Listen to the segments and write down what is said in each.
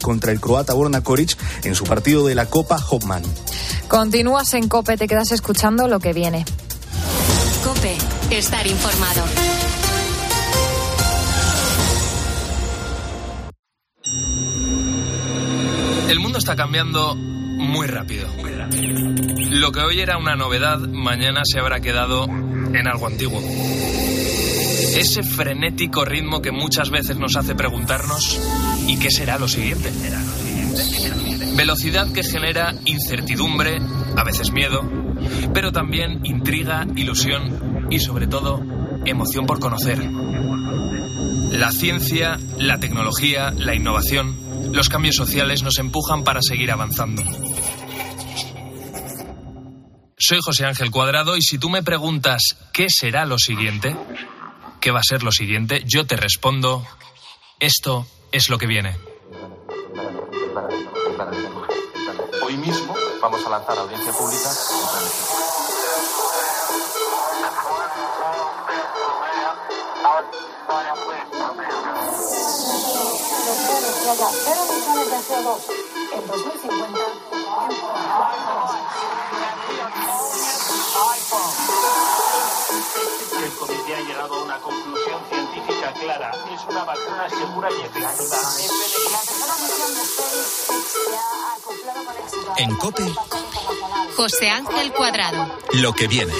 contra el croata Borna Koric en su partido de la Copa Hopman. Continúas en Cope, te quedas escuchando lo que viene. Cope, estar informado. El mundo está cambiando muy rápido. Lo que hoy era una novedad, mañana se habrá quedado en algo antiguo. Ese frenético ritmo que muchas veces nos hace preguntarnos ¿y qué será lo siguiente? Velocidad que genera incertidumbre, a veces miedo, pero también intriga, ilusión y sobre todo emoción por conocer. La ciencia, la tecnología, la innovación, los cambios sociales nos empujan para seguir avanzando. Soy José Ángel Cuadrado y si tú me preguntas qué será lo siguiente, qué va a ser lo siguiente, yo te respondo, esto es lo que viene. Hoy mismo vamos a lanzar audiencia pública. en 2050 El comité ha llegado a una conclusión científica clara. Es una vacuna segura y efectiva. En COPE, José Ángel Cuadrado. lo que viene.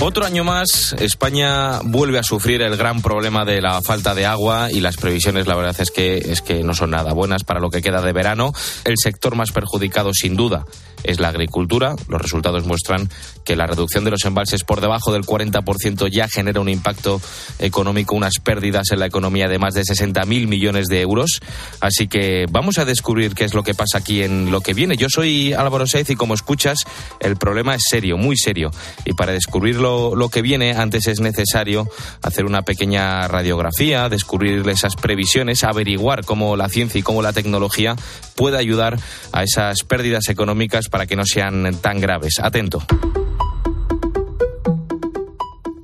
Otro año más, España vuelve a sufrir el gran problema de la falta de agua y las previsiones, la verdad es que, es que no son nada buenas para lo que queda de verano. El sector más perjudicado, sin duda, es la agricultura. Los resultados muestran que la reducción de los embalses por debajo del 40% ya genera un impacto económico, unas pérdidas en la economía de más de 60.000 millones de euros. Así que vamos a descubrir qué es lo que pasa aquí en lo que viene. Yo soy Álvaro Saiz y como escuchas, el problema es serio, muy serio. Y para descubrirlo lo que viene, antes es necesario hacer una pequeña radiografía, descubrir esas previsiones, averiguar cómo la ciencia y cómo la tecnología puede ayudar a esas pérdidas económicas para que no sean tan graves. Atento.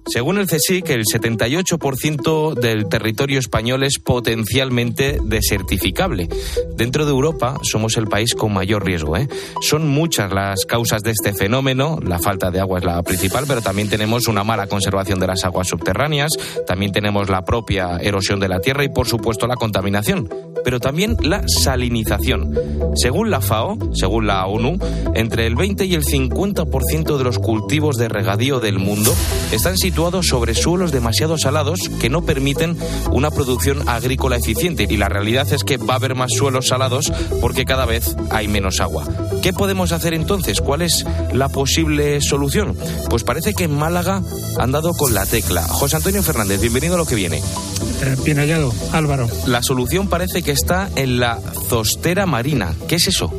Según el CSIC, el 78% del territorio español es potencialmente desertificable. Dentro de Europa somos el país con mayor riesgo. ¿eh? Son muchas las causas de este fenómeno. La falta de agua es la principal, pero también tenemos una mala conservación de las aguas subterráneas, también tenemos la propia erosión de la tierra y, por supuesto, la contaminación, pero también la salinización. Según la FAO, según la ONU, entre el 20 y el 50% de los cultivos de regadío del mundo están situados sobre suelos demasiado salados que no permiten una producción agrícola eficiente. Y la realidad es que va a haber más suelos salados porque cada vez hay menos agua. ¿Qué podemos hacer entonces? ¿Cuál es la posible solución? Pues parece que en Málaga han dado con la tecla. José Antonio Fernández, bienvenido a lo que viene. Eh, bien hallado, Álvaro. La solución parece que está en la zostera marina. ¿Qué es eso?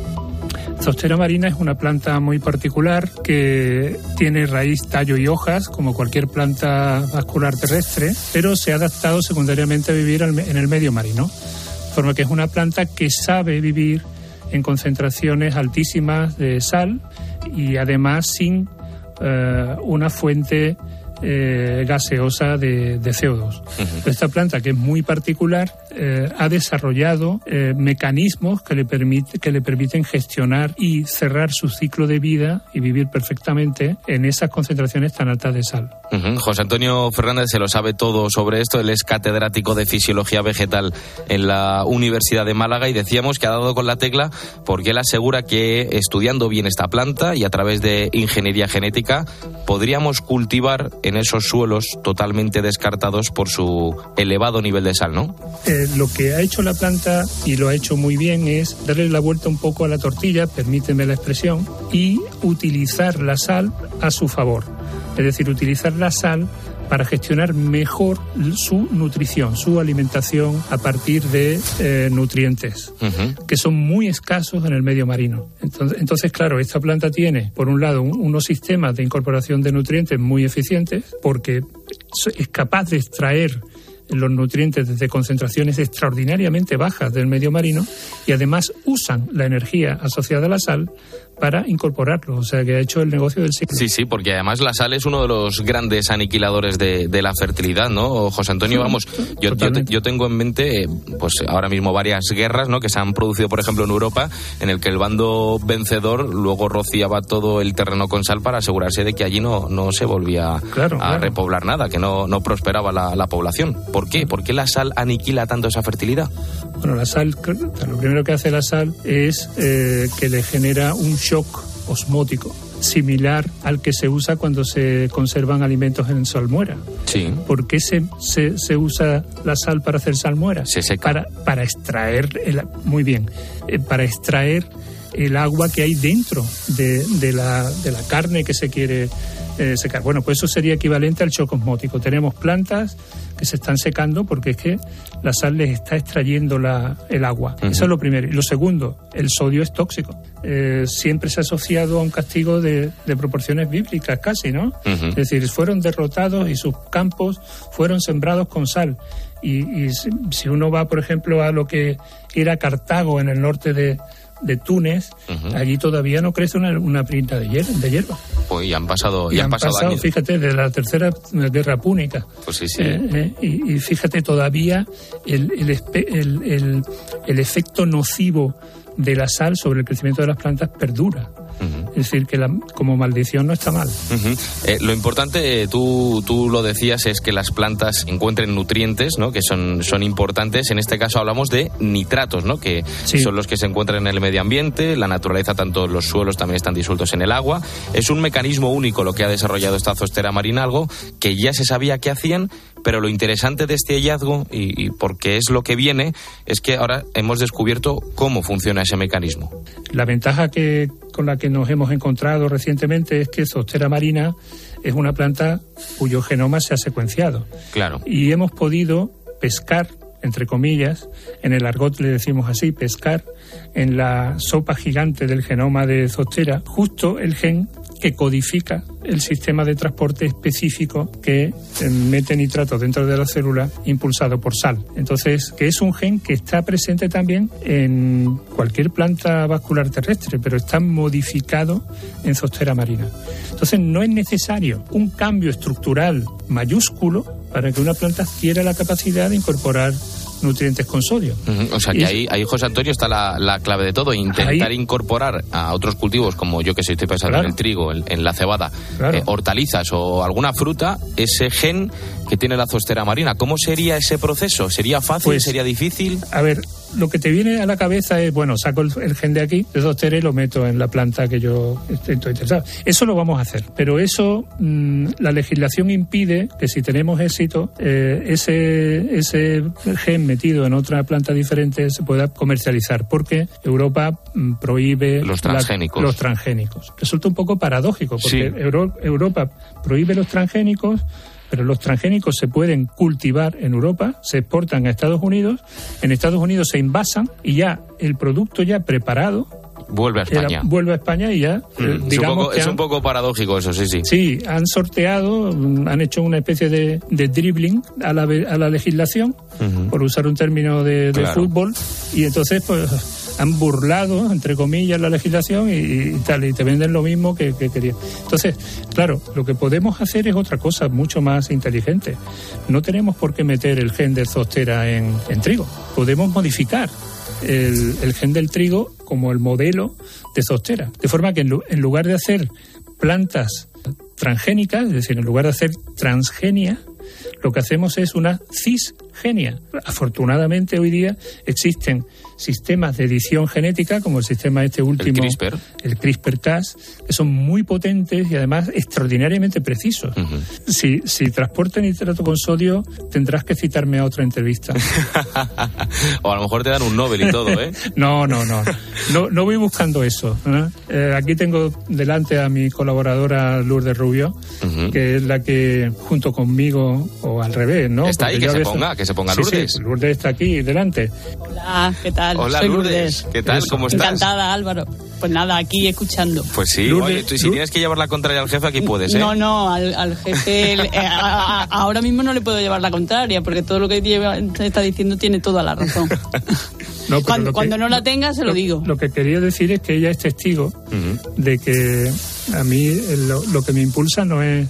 Zostera marina es una planta muy particular que tiene raíz, tallo y hojas, como cualquier planta vascular terrestre, pero se ha adaptado secundariamente a vivir en el medio marino. De forma que es una planta que sabe vivir en concentraciones altísimas de sal y además sin eh, una fuente eh, gaseosa de, CO2. Esta planta, que es muy particular, eh, ha desarrollado eh, mecanismos que le, permite, que le permiten gestionar y cerrar su ciclo de vida y vivir perfectamente en esas concentraciones tan altas de sal. José Antonio Fernández se lo sabe todo sobre esto. Él es catedrático de Fisiología Vegetal en la Universidad de Málaga y decíamos que ha dado con la tecla porque él asegura que estudiando bien esta planta y a través de ingeniería genética podríamos cultivar en esos suelos totalmente descartados por su elevado nivel de sal, ¿no? Eh, lo que ha hecho la planta y lo ha hecho muy bien es darle la vuelta un poco a la tortilla, permíteme la expresión, y utilizar la sal a su favor. Es decir, utilizar la sal para gestionar mejor su nutrición, su alimentación a partir de eh, nutrientes, que son muy escasos en el medio marino. Entonces, entonces, claro, esta planta tiene, por un lado, unos sistemas de incorporación de nutrientes muy eficientes, porque es capaz de extraer los nutrientes desde concentraciones extraordinariamente bajas del medio marino y además usan la energía asociada a la sal para incorporarlo. O sea, que ha hecho el negocio del siglo. Sí, sí, porque además la sal es uno de los grandes aniquiladores de, de la fertilidad, ¿no? José Antonio, vamos, yo, yo, yo tengo en mente, pues ahora mismo varias guerras, ¿no? Que se han producido, por ejemplo, en Europa, en el que el bando vencedor luego rociaba todo el terreno con sal para asegurarse de que allí no, no se volvía Claro, a claro. repoblar nada, que no, no prosperaba la, la población. ¿Por qué? ¿Por qué la sal aniquila tanto esa fertilidad? Bueno, la sal, lo primero que hace la sal es eh, que le genera un shock osmótico, similar al que se usa cuando se conservan alimentos en salmuera. Sí. ¿Por qué se, se, se usa la sal para hacer salmuera? Se seca. Para, para extraer, el, muy bien, eh, para extraer el agua que hay dentro de, de la, de la carne que se quiere eh, secar. Bueno, pues eso sería equivalente al shock osmótico. Tenemos plantas que se están secando porque es que la sal les está extrayendo la, el agua. Eso es lo primero. Y lo segundo, el sodio es tóxico. Eh, siempre se ha asociado a un castigo de, de proporciones bíblicas casi, ¿no? Es decir, fueron derrotados y sus campos fueron sembrados con sal. Y, y si, si uno va, por ejemplo, a lo que era Cartago en el norte de, de Túnez, allí todavía no crece una, una pinta de hierba. De hierba. Pues ya han pasado, Y ya han han pasado, años. fíjate, de la tercera guerra púnica. Pues sí, sí. Eh, eh, y, y fíjate, todavía el, el- el- el efecto nocivo de la sal sobre el crecimiento de las plantas perdura. Es decir, que la- como maldición no está mal. Eh, lo importante, eh, tú, tú lo decías, es que las plantas encuentren nutrientes, ¿no? Que son, son importantes. En este caso hablamos de nitratos, ¿no? Que Sí. son los que se encuentran en el medio ambiente, la naturaleza, tanto los suelos también están disueltos en el agua. Es un mecanismo único lo que ha desarrollado esta zostera marina, algo que ya se sabía que hacían, pero lo interesante de este hallazgo, y, y porque es lo que viene, es que ahora hemos descubierto cómo funciona ese mecanismo. La ventaja que, con la que nos hemos encontrado recientemente es que Zostera marina es una planta cuyo genoma se ha secuenciado. Claro. Y hemos podido pescar, entre comillas, en el argot le decimos así, pescar en la sopa gigante del genoma de Zostera, justo el gen que codifica el sistema de transporte específico que eh, mete nitratos dentro de la célula impulsado por sal. Entonces, que es un gen que está presente también en cualquier planta vascular terrestre, pero está modificado en zostera marina. Entonces, no es necesario un cambio estructural mayúsculo para que una planta adquiera la capacidad de incorporar nutrientes con sodio. O sea que ahí, ahí, José Antonio, está la, la clave de todo. Intentar Ahí- incorporar a otros cultivos, como yo que sé, estoy pensando Claro. en el trigo, en, en la cebada, Claro. eh, hortalizas o alguna fruta, ese gen que tiene la zostera marina. ¿Cómo sería ese proceso? ¿Sería fácil? Pues- ¿Sería difícil? A ver, lo que te viene a la cabeza es, bueno, saco el, el gen de aquí, de Zostera y lo meto en la planta que yo estoy interesado. Eso lo vamos a hacer, pero eso mm, la legislación impide que si tenemos éxito, eh, ese, ese gen metido en otra planta diferente se pueda comercializar, porque Europa mm, prohíbe Los la- transgénicos. los transgénicos. Resulta un poco paradójico, porque Sí. Euro- Europa prohíbe los transgénicos, pero los transgénicos se pueden cultivar en Europa, se exportan a Estados Unidos, en Estados Unidos se envasan y ya el producto ya preparado Vuelve a era- España. vuelve a España y ya, eh, Mm, es, un digamos poco, que es han- un poco paradójico eso, sí, sí. Sí, han sorteado, mm, han hecho una especie de, de dribbling a la, a la legislación, por usar un término de, de Claro. fútbol, y entonces pues han burlado, entre comillas, la legislación y, y tal, y te venden lo mismo que, que querían. Entonces, claro, lo que podemos hacer es otra cosa mucho más inteligente. No tenemos por qué meter el gen de zostera en, en trigo. Podemos modificar el, gen del trigo como el modelo de zostera. De forma que en, en lugar de hacer plantas transgénicas, es decir, en lugar de hacer transgenia, lo que hacemos es una cisgenia. Afortunadamente hoy día existen sistemas de edición genética, como el sistema este último, CRISPR. el CRISPR-Cas, que son muy potentes y además extraordinariamente precisos. Si, si transporta nitrato con sodio, tendrás que citarme a otra entrevista. o a lo mejor te dan un Nobel y todo, ¿eh? No, no, no. No, no voy buscando eso. ¿eh? Eh, aquí tengo delante a mi colaboradora Lourdes Rubio, que es la que, junto conmigo, o al revés, ¿no? Está ahí, que se veces- ponga, que que se ponga Sí, Lourdes. sí, Lourdes está aquí delante. Hola, ¿qué tal? Hola Soy Lourdes, ¿qué tal? ¿Cómo estás? Encantada, Álvaro. Pues nada, aquí escuchando. Pues sí, Lourdes- oye, tú, si tienes que llevar la contraria al jefe, aquí puedes, ¿eh? No, no, al, al jefe el- eh, a- a- ahora mismo no le puedo llevar la contraria, porque todo lo que lleva- está diciendo tiene toda la razón. No, cuando lo que- cuando no la tenga, se lo, digo. Lo que quería decir es que ella es testigo de que a mí eh, lo, lo que me impulsa no es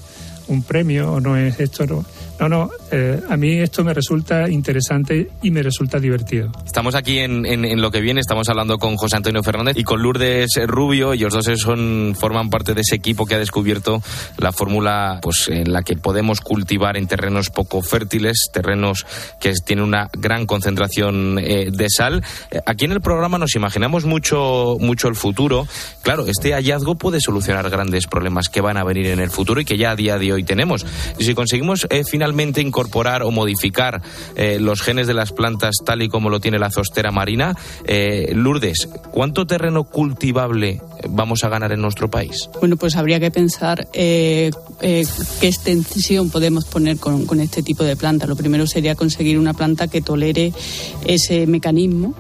un premio o no es esto. No, no, no, eh, a mí esto me resulta interesante y me resulta divertido. Estamos aquí en, lo que viene, estamos hablando con José Antonio Fernández y con Lourdes Rubio, ellos dos son, forman parte de ese equipo que ha descubierto la fórmula pues, en la que podemos cultivar en terrenos poco fértiles, terrenos que tienen una gran concentración eh, de sal. Eh, Aquí en el programa nos imaginamos mucho, mucho el futuro. Claro, este hallazgo puede solucionar grandes problemas que van a venir en el futuro y que ya a día de hoy tenemos. Y si conseguimos eh, finalmente incorporar o modificar eh, los genes de las plantas tal y como lo tiene la zostera marina, eh, Lourdes, ¿cuánto terreno cultivable vamos a ganar en nuestro país? Bueno, pues habría que pensar eh, eh, qué extensión podemos poner con, con este tipo de planta. Lo primero sería conseguir una planta que tolere ese mecanismo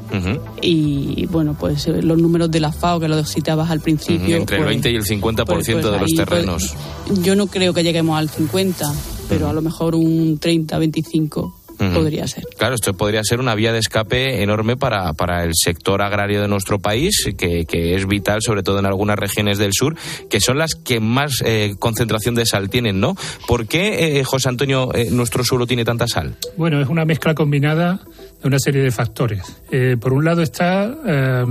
y, bueno, pues eh, los números de la FAO que lo citabas al principio. Entre el pues, 20 y el 50% pues- pues de los pues, terrenos. yo no creo que lleguemos al 50, pero a lo mejor un 30, 25 Ujú. podría ser. Claro, esto podría ser una vía de escape enorme para, para el sector agrario de nuestro país, que, que es vital, sobre todo en algunas regiones del sur, que son las que más eh, concentración de sal tienen, ¿no? ¿Por qué, eh, José Antonio, eh, nuestro suelo tiene tanta sal? Bueno, es una mezcla combinada de una serie de factores. Eh, por un lado está eh,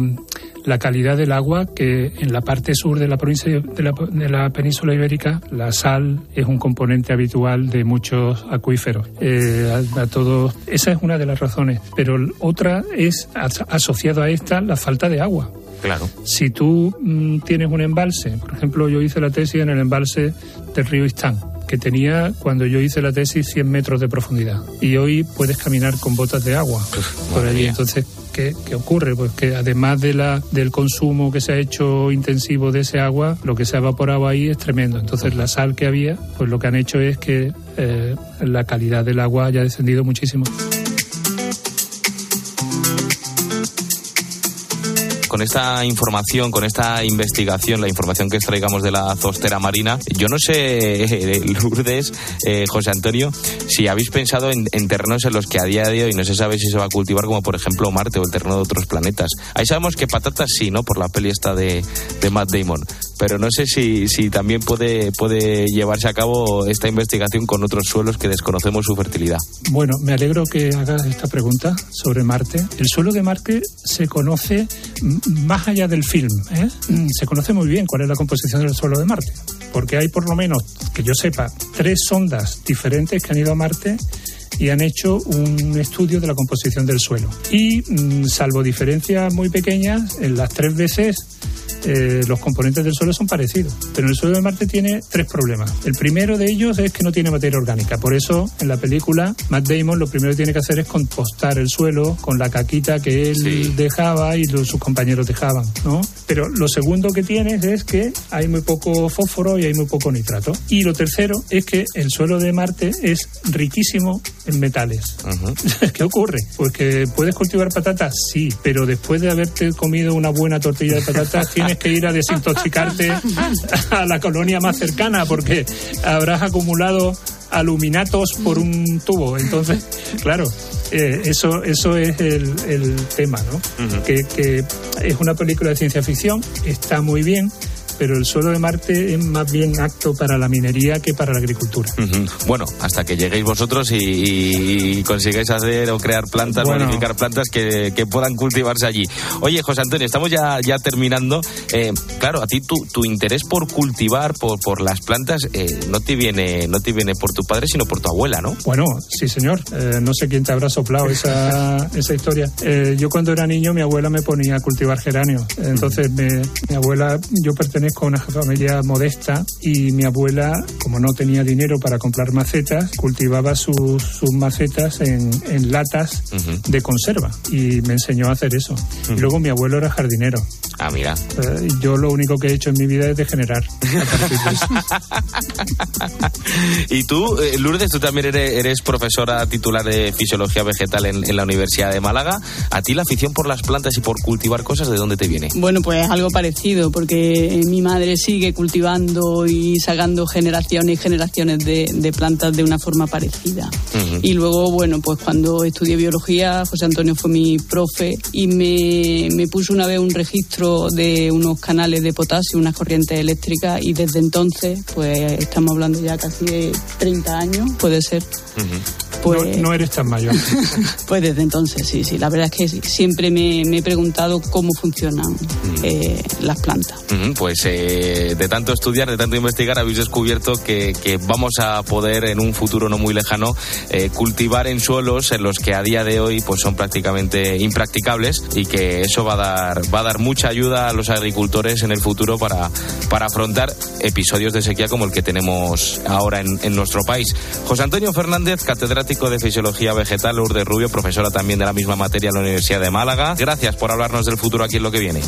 la calidad del agua, que en la parte sur de la provincia de la, de la península ibérica la sal es un componente habitual de muchos acuíferos. Eh, a, a todos, esa es una de las razones. Pero otra es as- asociado a esta la falta de agua. Claro. Si tú mm, tienes un embalse, por ejemplo, yo hice la tesis en el embalse del río Istán, que tenía, cuando yo hice la tesis, 100 metros de profundidad. Y hoy puedes caminar con botas de agua por allí. mía. Entonces, ¿qué, qué ocurre? Pues que además de la, del consumo que se ha hecho intensivo de ese agua, lo que se ha evaporado ahí es tremendo. Entonces, la sal que había, pues lo que han hecho es que eh, la calidad del agua haya descendido muchísimo. Con esta información, con esta investigación, la información que extraigamos de la zostera marina, yo no sé, eh, Lourdes, eh, José Antonio, si habéis pensado en, en terrenos en los que a día de hoy no se sabe si se va a cultivar, como por ejemplo Marte o el terreno de otros planetas. Ahí sabemos que patatas sí, ¿no? Por la peli esta de Matt Damon. Pero no sé si, si también puede, puede llevarse a cabo esta investigación con otros suelos que desconocemos su fertilidad. Bueno, me alegro que hagas esta pregunta sobre Marte. El suelo de Marte se conoce más allá del film. ¿eh? Mm, Se conoce muy bien cuál es la composición del suelo de Marte, porque hay por lo menos, que yo sepa, tres sondas diferentes que han ido a Marte y han hecho un estudio de la composición del suelo. Y mm, salvo diferencias muy pequeñas, en las tres veces eh, los componentes del suelo son parecidos. Pero el suelo de Marte tiene tres problemas. El primero de ellos es que no tiene materia orgánica. Por eso, en la película, Matt Damon lo primero que tiene que hacer es compostar el suelo con la caquita que él Sí. dejaba y los- sus compañeros dejaban, ¿no? Pero lo segundo que tienes es que hay muy poco fósforo y hay muy poco nitrato. Y lo tercero es que el suelo de Marte es riquísimo en metales. ¿Qué ocurre? Pues que puedes cultivar patatas, sí, pero después de haberte comido una buena tortilla de patatas tienes que ir a desintoxicarte a la colonia más cercana porque habrás acumulado aluminatos por un tubo. Entonces, claro, eh, eso, eso es el, el tema, ¿no? que, que es una película de ciencia ficción, está muy bien, pero el suelo de Marte es más bien apto para la minería que para la agricultura. Ujú. Bueno, hasta que lleguéis vosotros y, y- y consigáis hacer o crear plantas, Bueno. modificar plantas que, que puedan cultivarse allí. Oye, José Antonio, estamos ya, ya terminando. Eh, claro, a ti tu, tu interés por cultivar, por, por las plantas, eh, no te viene no te viene por tu padre, sino por tu abuela, ¿no? Bueno, sí, señor. Eh, no sé quién te habrá soplado esa, esa historia. Eh, yo cuando era niño, mi abuela me ponía a cultivar geranios. Entonces, me- mi abuela, yo pertenezco a una familia modesta y mi abuela, como no tenía dinero para comprar macetas, cultivaba sus, sus macetas en, en latas de conserva y me enseñó a hacer eso. Y luego mi abuelo era jardinero. Ah, mira. Eh, yo lo único que he hecho en mi vida es degenerar. y tú, eh, Lourdes, tú también eres, profesora titular de Fisiología Vegetal en, la Universidad de Málaga. ¿A ti la afición por las plantas y por cultivar cosas, de dónde te viene? Bueno, pues algo parecido, porque mi madre sigue cultivando y sacando generaciones y generaciones de, plantas de una forma parecida. Y luego, bueno, pues cuando estudié biología, José Antonio fue mi profe y me, me puso una vez un registro de unos canales de potasio, unas corrientes eléctricas y desde entonces, pues estamos hablando ya casi de 30 años, puede ser. Pues, no, eres tan mayor. pues desde entonces, sí, sí. La verdad es que siempre me, he preguntado cómo funcionan eh, las plantas. Pues eh, de tanto estudiar, de tanto investigar, habéis descubierto que, vamos a poder en un futuro no muy lejano eh, cultivar en suelos en los que a día de hoy pues son prácticamente impracticables y que eso va a dar, va a dar mucha ayuda a los agricultores en el futuro para, para afrontar episodios de sequía como el que tenemos ahora en, en nuestro país. José Antonio Fernández, catedrático de Fisiología Vegetal, Lourdes Rubio, profesora también de la misma materia en la Universidad de Málaga. Gracias por hablarnos del futuro aquí en lo que viene.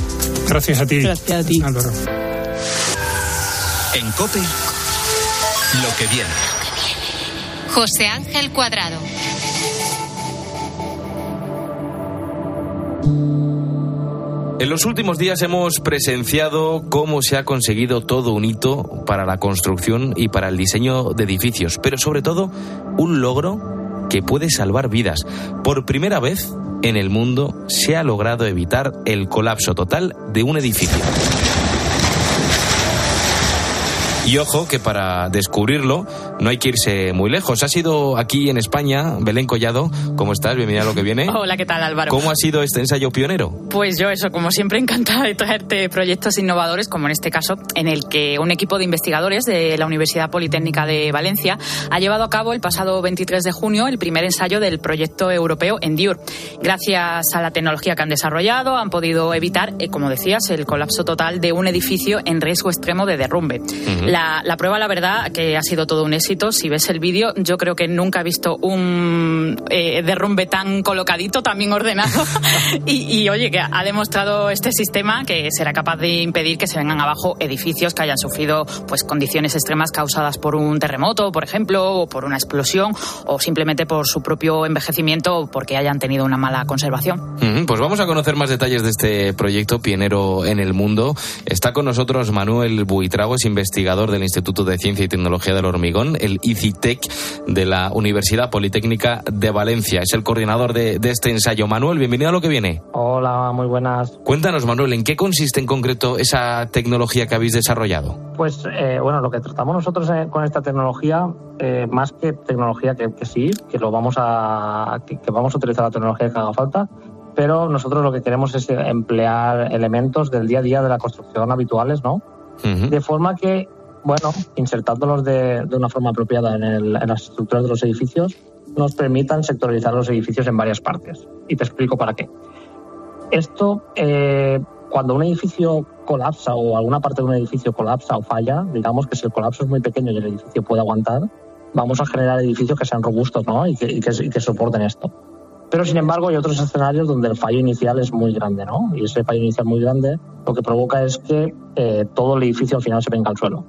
Gracias a ti. Gracias a ti. Álvaro. En COPE, lo que viene. José Ángel Cuadrado. En los últimos días hemos presenciado cómo se ha conseguido todo un hito para la construcción y para el diseño de edificios, pero sobre todo un logro que puede salvar vidas. Por primera vez en el mundo se ha logrado evitar el colapso total de un edificio. Y ojo que para descubrirlo no hay que irse muy lejos. Ha sido aquí en España, Belén Collado. ¿Cómo estás? Bienvenida a lo que viene. Hola, ¿qué tal Álvaro? ¿Cómo ha sido este ensayo pionero? Pues yo eso, como siempre encantada de traerte proyectos innovadores, como en este caso, en el que un equipo de investigadores de la Universidad Politécnica de Valencia ha llevado a cabo el pasado 23 de junio el primer ensayo del proyecto europeo Endure. Gracias a la tecnología que han desarrollado, han podido evitar, eh, como decías, el colapso total de un edificio en riesgo extremo de derrumbe la, prueba, la verdad, que ha sido todo un éxito. Si ves el vídeo, yo creo que nunca he visto un eh, derrumbe tan colocadito, tan bien ordenado. y, oye, que ha demostrado este sistema que será capaz de impedir que se vengan abajo edificios que hayan sufrido pues condiciones extremas causadas por un terremoto, por ejemplo, o por una explosión, o simplemente por su propio envejecimiento o porque hayan tenido una mala conservación. pues vamos a conocer más detalles de este proyecto pionero en el mundo. Está con nosotros Manuel Buitrago, es investigador del Instituto de Ciencia y Tecnología del Hormigón, el ICITEC de la Universidad Politécnica de Valencia. Es el coordinador de, este ensayo. Manuel, bienvenido a lo que viene. Hola, muy buenas. Cuéntanos, Manuel, ¿en qué consiste en concreto esa tecnología que habéis desarrollado? Pues eh, bueno, lo que tratamos nosotros eh, con esta tecnología, eh, más que tecnología que, sí, que lo vamos a que, vamos a utilizar la tecnología que haga falta, pero nosotros lo que queremos es emplear elementos del día a día de la construcción habituales, ¿no? De forma que bueno, insertándolos de, de una forma apropiada en, las estructuras de los edificios, nos permitan sectorizar los edificios en varias partes. Y te explico para qué. Esto, eh, cuando un edificio colapsa o alguna parte de un edificio colapsa o falla, digamos que si el colapso es muy pequeño y el edificio puede aguantar, vamos a generar edificios que sean robustos ¿no? y, que, y que soporten esto. Pero sin embargo hay otros escenarios donde el fallo inicial es muy grande, ¿no? Y ese fallo inicial muy grande lo que provoca es que eh, todo el edificio al final se venga al suelo.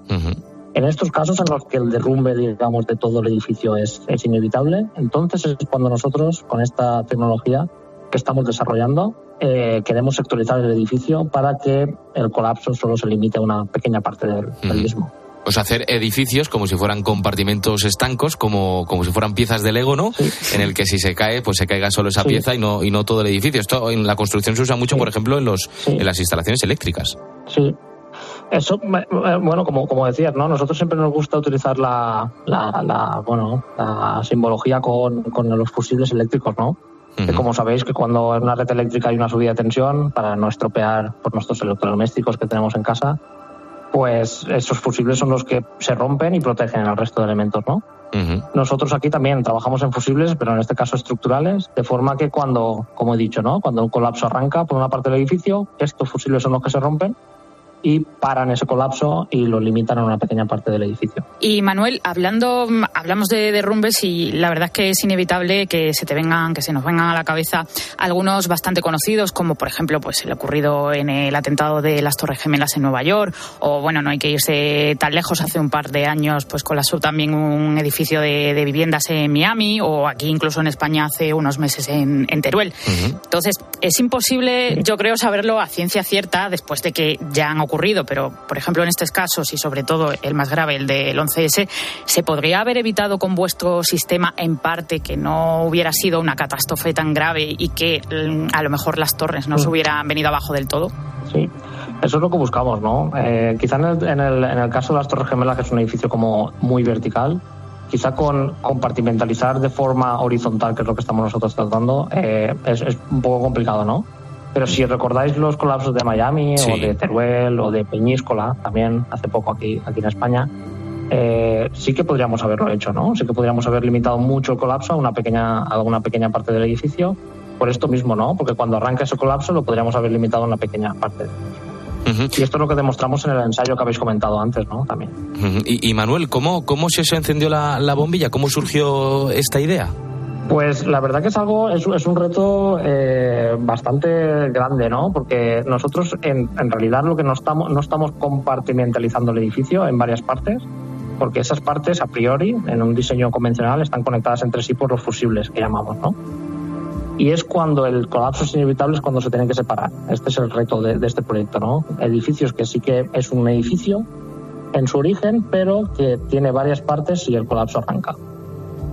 En estos casos en los que el derrumbe, digamos, de todo el edificio es, es inevitable, entonces es cuando nosotros, con esta tecnología que estamos desarrollando, eh, queremos sectorizar el edificio para que el colapso solo se limite a una pequeña parte del mismo pues hacer edificios como si fueran compartimentos estancos, como, como si fueran piezas de Lego, ¿no? En el que si se cae, pues se caiga solo esa pieza y no, y no todo el edificio. Esto en la construcción se usa mucho, por ejemplo, en, los, en las instalaciones eléctricas. Sí, eso, bueno, como, como decías, ¿no? Nosotros siempre nos gusta utilizar la, la, bueno, la simbología con, con, los fusibles eléctricos, ¿no? que como sabéis que cuando en una red eléctrica hay una subida de tensión, para no estropear por nuestros electrodomésticos que tenemos en casa, pues esos fusibles son los que se rompen y protegen al resto de elementos, ¿no? Nosotros aquí también trabajamos en fusibles, pero en este caso estructurales, de forma que cuando, como he dicho, ¿no? Cuando un colapso arranca por una parte del edificio, estos fusibles son los que se rompen y paran ese colapso y lo limitan a una pequeña parte del edificio. Y Manuel, hablando, hablamos de derrumbes y la verdad es que es inevitable que se te vengan, que se nos vengan a la cabeza algunos bastante conocidos, como por ejemplo, pues el ocurrido en el atentado de las Torres Gemelas en Nueva York, o bueno, no hay que irse tan lejos, hace un par de años, pues colapsó también un edificio de, viviendas en Miami, o aquí incluso en España hace unos meses en, Teruel. Entonces, es imposible, yo creo, saberlo a ciencia cierta después de que ya han ocurrido, pero por ejemplo en estos casos y sobre todo el más grave, el del 11S, ¿se podría haber evitado con vuestro sistema en parte que no hubiera sido una catástrofe tan grave y que mm, a lo mejor las torres no se mm. hubieran venido abajo del todo? Sí, eso es lo que buscamos, ¿no? Eh, quizá en el, en, el, en el caso de las Torres Gemelas, que es un edificio como muy vertical, quizá con compartimentalizar de forma horizontal, que es lo que estamos nosotros tratando, eh, es, es, un poco complicado, ¿no? Pero si recordáis los colapsos de Miami o de Teruel o de Peñíscola, también hace poco aquí, aquí en España, eh, sí que podríamos haberlo hecho, ¿no? Sí que podríamos haber limitado mucho el colapso a una pequeña, a una pequeña parte del edificio. Por esto mismo, ¿no? Porque cuando arranca ese colapso lo podríamos haber limitado a una pequeña parte. Y esto es lo que demostramos en el ensayo que habéis comentado antes, ¿no? También. y, Manuel, ¿cómo, ¿cómo se encendió la, la bombilla? ¿Cómo surgió esta idea? Pues la verdad que es algo, es, un reto eh, bastante grande, ¿no? Porque nosotros en, en, realidad lo que no estamos, no estamos compartimentalizando el edificio en varias partes, porque esas partes a priori en un diseño convencional están conectadas entre sí por los fusibles que llamamos, ¿no? Y es cuando el colapso es inevitable, es cuando se tienen que separar. Este es el reto de, de este proyecto, ¿no? Edificios que sí que es un edificio en su origen, pero que tiene varias partes y el colapso arranca.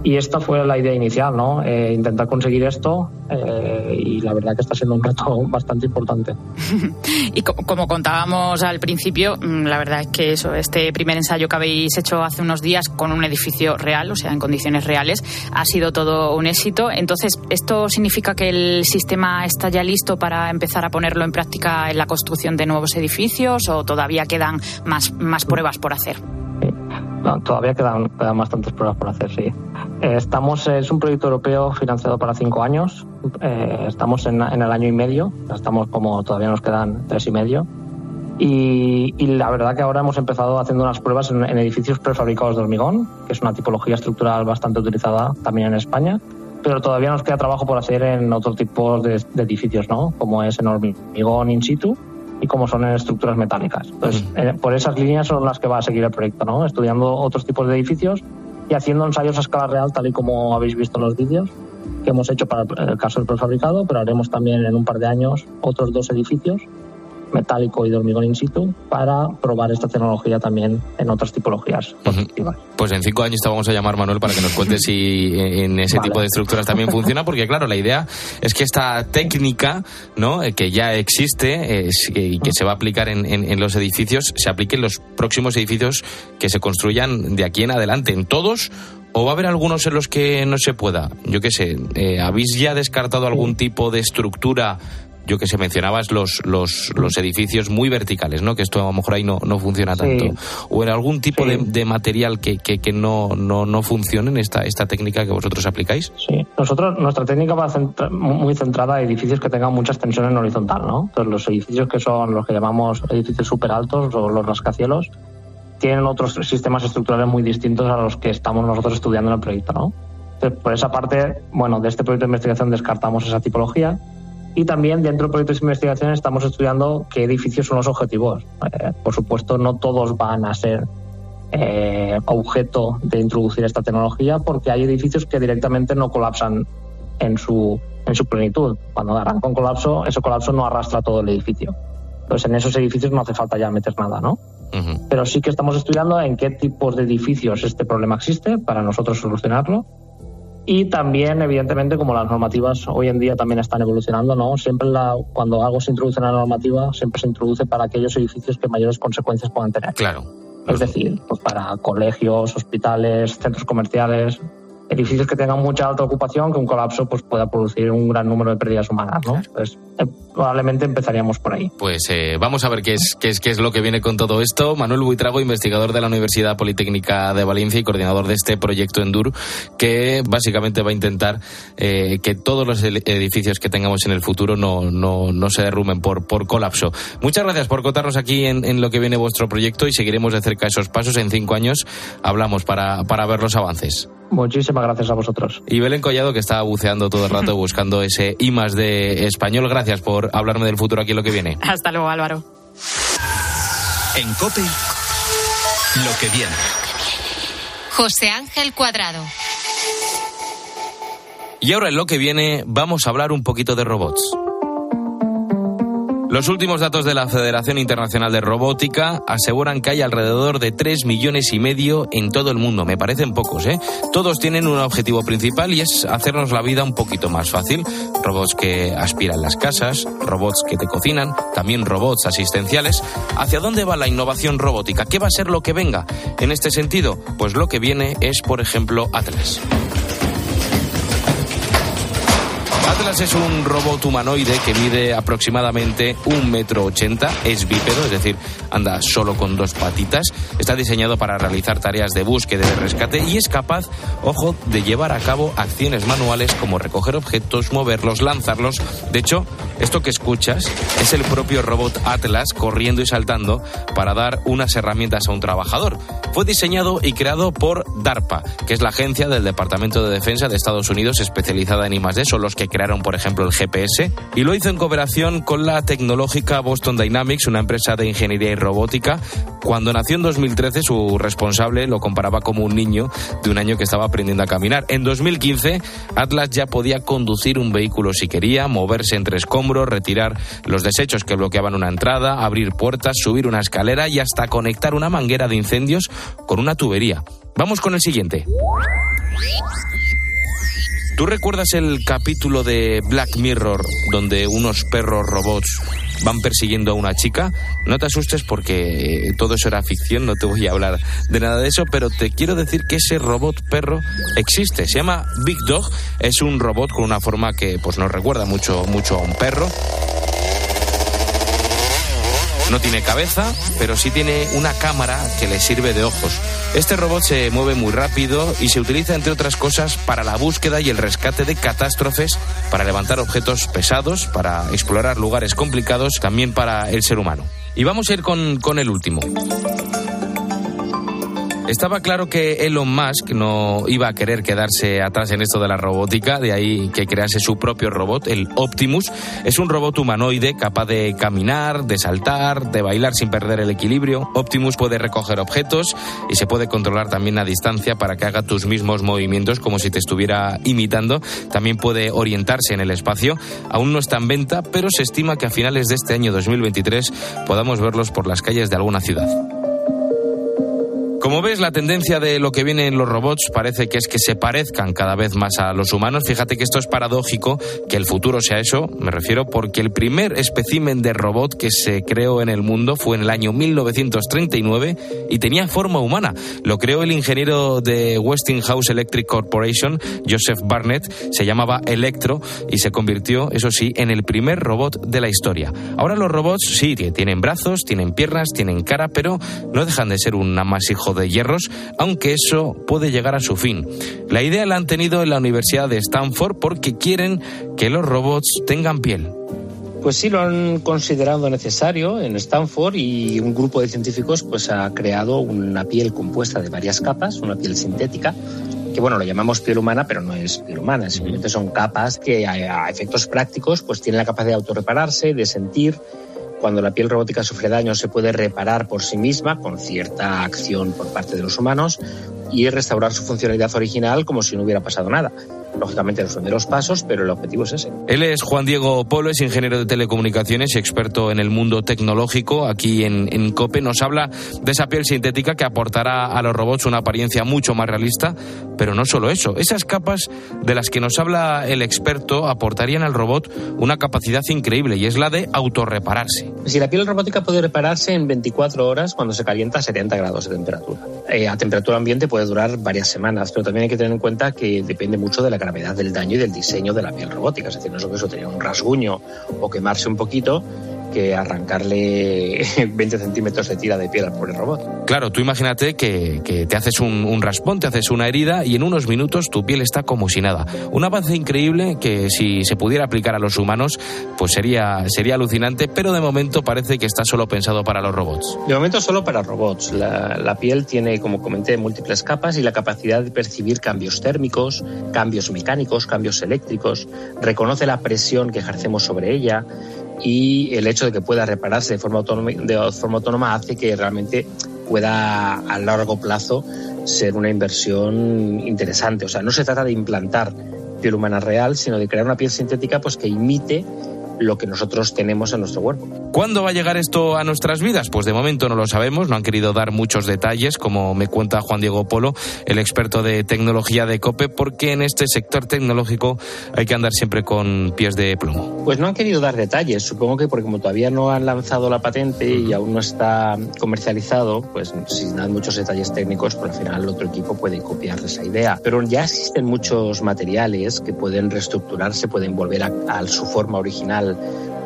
Y esta fue la idea inicial, ¿no? Eh, intentar conseguir esto eh, y la verdad que está siendo un reto bastante importante. y como contábamos al principio, mm, la verdad es que eso, este primer ensayo que habéis hecho hace unos días con un edificio real, o sea, en condiciones reales, ha sido todo un éxito. Entonces, ¿esto significa que el sistema está ya listo para empezar a ponerlo en práctica en la construcción de nuevos edificios o todavía quedan más, más pruebas por hacer? Todavía quedan, bastantes pruebas por hacer, sí. Eh, estamos, es un proyecto europeo financiado para cinco años. Eh, estamos en, el año y medio. Estamos como todavía nos quedan tres y medio. Y, la verdad que ahora hemos empezado haciendo unas pruebas en, edificios prefabricados de hormigón, que es una tipología estructural bastante utilizada también en España. Pero todavía nos queda trabajo por hacer en otro tipo de, de edificios, ¿no? Como es en hormigón in situ y como son en estructuras metálicas. Entonces, eh, por esas líneas son las que va a seguir el proyecto, ¿no? Estudiando otros tipos de edificios y haciendo ensayos a escala real, tal y como habéis visto en los vídeos que hemos hecho para el caso del prefabricado, pero haremos también en un par de años otros dos edificios metálico y de hormigón in situ para probar esta tecnología también en otras tipologías Pues en cinco años te vamos a llamar, Manuel, para que nos cuentes si en ese tipo de estructuras también funciona, porque claro, la idea es que esta técnica, ¿no? Eh, que ya existe y que se va a aplicar en, en, los edificios, se aplique en los próximos edificios que se construyan de aquí en adelante, en todos ¿O va a haber algunos en los que no se pueda? Yo qué sé, eh, ¿habéis ya descartado algún tipo de estructura yo que sé, mencionabas los, los, los, edificios muy verticales, ¿no? Que esto a lo mejor ahí no, no funciona tanto. ¿O en algún tipo de, de, material que, que, que, no, no, no funcione en esta, esta técnica que vosotros aplicáis? Sí, nosotros, nuestra técnica va muy centrada en edificios que tengan mucha extensión en horizontal, ¿no? Entonces, los edificios que son los que llamamos edificios súper altos o los rascacielos tienen otros sistemas estructurales muy distintos a los que estamos nosotros estudiando en el proyecto, ¿no? Entonces, por esa parte, bueno, de este proyecto de investigación descartamos esa tipología y también dentro de proyectos de investigación estamos estudiando qué edificios son los objetivos. Eh, por supuesto, no todos van a ser eh, objeto de introducir esta tecnología porque hay edificios que directamente no colapsan en su, en su plenitud. Cuando arranca un colapso, ese colapso no arrastra todo el edificio. Entonces, en esos edificios no hace falta ya meter nada, ¿no? Pero sí que estamos estudiando en qué tipos de edificios este problema existe para nosotros solucionarlo y también, evidentemente, como las normativas hoy en día también están evolucionando, ¿no? Siempre la, cuando algo se introduce en la normativa, siempre se introduce para aquellos edificios que mayores consecuencias puedan tener. Claro. Es decir, pues para colegios, hospitales, centros comerciales, edificios que tengan mucha alta ocupación, que un colapso pues pueda producir un gran número de pérdidas humanas, ¿no? Pues eh, probablemente empezaríamos por ahí. Pues eh, vamos a ver qué es, qué, es, qué es lo que viene con todo esto. Manuel Buitrago, investigador de la Universidad Politécnica de Valencia y coordinador de este proyecto Endur, que básicamente va a intentar eh, que todos los edificios que tengamos en el futuro no, no, no se derrumben por, por colapso. Muchas gracias por contarnos aquí en, en, lo que viene vuestro proyecto y seguiremos de cerca esos pasos. En cinco años hablamos para, para ver los avances. Muchísimas gracias a vosotros. Y Belén Collado, que está buceando todo el rato buscando ese I más de español. Gracias por hablarme del futuro aquí en lo que viene. Hasta luego, Álvaro. En COPE, lo que viene. José Ángel Cuadrado. Y ahora en lo que viene vamos a hablar un poquito de robots. Los últimos datos de la Federación Internacional de Robótica aseguran que hay alrededor de 3 millones y medio en todo el mundo. Me parecen pocos, ¿eh? Todos tienen un objetivo principal y es hacernos la vida un poquito más fácil. Robots que aspiran las casas, robots que te cocinan, también robots asistenciales. ¿Hacia dónde va la innovación robótica? ¿Qué va a ser lo que venga? En este sentido, pues lo que viene es, por ejemplo, Atlas. Atlas es un robot humanoide que mide aproximadamente un metro ochenta, es bípedo, es decir, anda solo con dos patitas, está diseñado para realizar tareas de búsqueda y de rescate y es capaz, ojo, de llevar a cabo acciones manuales como recoger objetos, moverlos, lanzarlos. De hecho, esto que escuchas es el propio robot Atlas corriendo y saltando para dar unas herramientas a un trabajador. Fue diseñado y creado por DARPA, que es la agencia del Departamento de Defensa de Estados Unidos especializada en I+D, son los que por ejemplo, el GPS, y lo hizo en cooperación con la tecnológica Boston Dynamics, una empresa de ingeniería y robótica. Cuando nació en 2013, su responsable lo comparaba como un niño de un año que estaba aprendiendo a caminar. En 2015, Atlas ya podía conducir un vehículo si quería, moverse entre escombros, retirar los desechos que bloqueaban una entrada, abrir puertas, subir una escalera y hasta conectar una manguera de incendios con una tubería. Vamos con el siguiente. ¿Tú recuerdas el capítulo de Black Mirror donde unos perros robots van persiguiendo a una chica? No te asustes porque todo eso era ficción, no te voy a hablar de nada de eso, pero te quiero decir que ese robot perro existe. Se llama Big Dog, es un robot con una forma que pues nos recuerda mucho mucho a un perro. No tiene cabeza, pero sí tiene una cámara que le sirve de ojos. Este robot se mueve muy rápido y se utiliza, entre otras cosas, para la búsqueda y el rescate de catástrofes, para levantar objetos pesados, para explorar lugares complicados, también para el ser humano. Y vamos a ir con, con el último. Estaba claro que Elon Musk no iba a querer quedarse atrás en esto de la robótica, de ahí que crease su propio robot, el Optimus. Es un robot humanoide capaz de caminar, de saltar, de bailar sin perder el equilibrio. Optimus puede recoger objetos y se puede controlar también a distancia para que haga tus mismos movimientos como si te estuviera imitando. También puede orientarse en el espacio. Aún no está en venta, pero se estima que a finales de este año 2023 podamos verlos por las calles de alguna ciudad. Como ves, la tendencia de lo que viene en los robots parece que es que se parezcan cada vez más a los humanos. Fíjate que esto es paradójico, que el futuro sea eso, me refiero porque el primer espécimen de robot que se creó en el mundo fue en el año 1939 y tenía forma humana. Lo creó el ingeniero de Westinghouse Electric Corporation, Joseph Barnett, se llamaba Electro y se convirtió, eso sí, en el primer robot de la historia. Ahora los robots sí, tienen brazos, tienen piernas, tienen cara, pero no dejan de ser un amasijo de hierros, aunque eso puede llegar a su fin. La idea la han tenido en la Universidad de Stanford porque quieren que los robots tengan piel. Pues sí, lo han considerado necesario en Stanford y un grupo de científicos pues ha creado una piel compuesta de varias capas, una piel sintética, que bueno, lo llamamos piel humana, pero no es piel humana, simplemente son capas que a, efectos prácticos pues tienen la capacidad de autorrepararse, de sentir, cuando la piel robótica sufre daño se puede reparar por sí misma con cierta acción por parte de los humanos y restaurar su funcionalidad original como si no hubiera pasado nada. Lógicamente los primeros pasos, pero el objetivo es ese. Él es Juan Diego Polo, es ingeniero de telecomunicaciones y experto en el mundo tecnológico. Aquí en, en COPE nos habla de esa piel sintética que aportará a los robots una apariencia mucho más realista, pero no solo eso, esas capas de las que nos habla el experto aportarían al robot una capacidad increíble y es la de autorrepararse. Si la piel robótica puede repararse en 24 horas cuando se calienta a 70 grados de temperatura. Eh, a temperatura ambiente puede durar varias semanas, pero también hay que tener en cuenta que depende mucho de la gravedad del daño y del diseño de la piel robótica. Es decir, no es lo que eso tener un rasguño o quemarse un poquito que arrancarle 20 centímetros de tira de piel al pobre robot. Claro, tú imagínate que, que te haces un, un, raspón, te haces una herida y en unos minutos tu piel está como si nada. Un avance increíble que si se pudiera aplicar a los humanos, pues sería, sería alucinante, pero de momento parece que está solo pensado para los robots. De momento solo para robots. La, la piel tiene, como comenté, múltiples capas y la capacidad de percibir cambios térmicos, cambios mecánicos, cambios eléctricos, reconoce la presión que ejercemos sobre ella y el hecho de que pueda repararse de forma autónoma, autónoma hace que realmente pueda a largo plazo ser una inversión interesante. O sea, no se trata de implantar piel humana real, sino de crear una piel sintética pues que imite lo que nosotros tenemos en nuestro cuerpo. ¿Cuándo va a llegar esto a nuestras vidas? Pues de momento no lo sabemos, no han querido dar muchos detalles, como me cuenta Juan Diego Polo, el experto de tecnología de COPE, porque en este sector tecnológico hay que andar siempre con pies de plomo. Pues no han querido dar detalles, supongo que porque como todavía no han lanzado la patente y aún no está comercializado, pues si dan muchos detalles técnicos, pues al final el otro equipo puede copiar esa idea. Pero ya existen muchos materiales que pueden reestructurarse, pueden volver a, a su forma original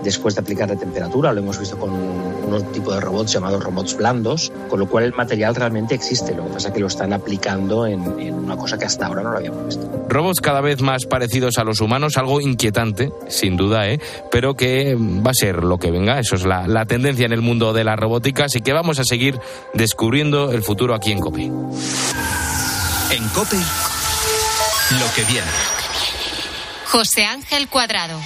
después de aplicar la temperatura. Lo hemos visto con un tipo de robots llamados robots blandos, con lo cual el material realmente existe. Lo que pasa es que lo están aplicando en, en, una cosa que hasta ahora no lo habíamos visto. Robots cada vez más parecidos a los humanos, algo inquietante, sin duda, ¿eh? pero que va a ser lo que venga. Eso es la, la tendencia en el mundo de la robótica, así que vamos a seguir descubriendo el futuro aquí en COPE. En COPE, lo que viene. José Ángel Cuadrado.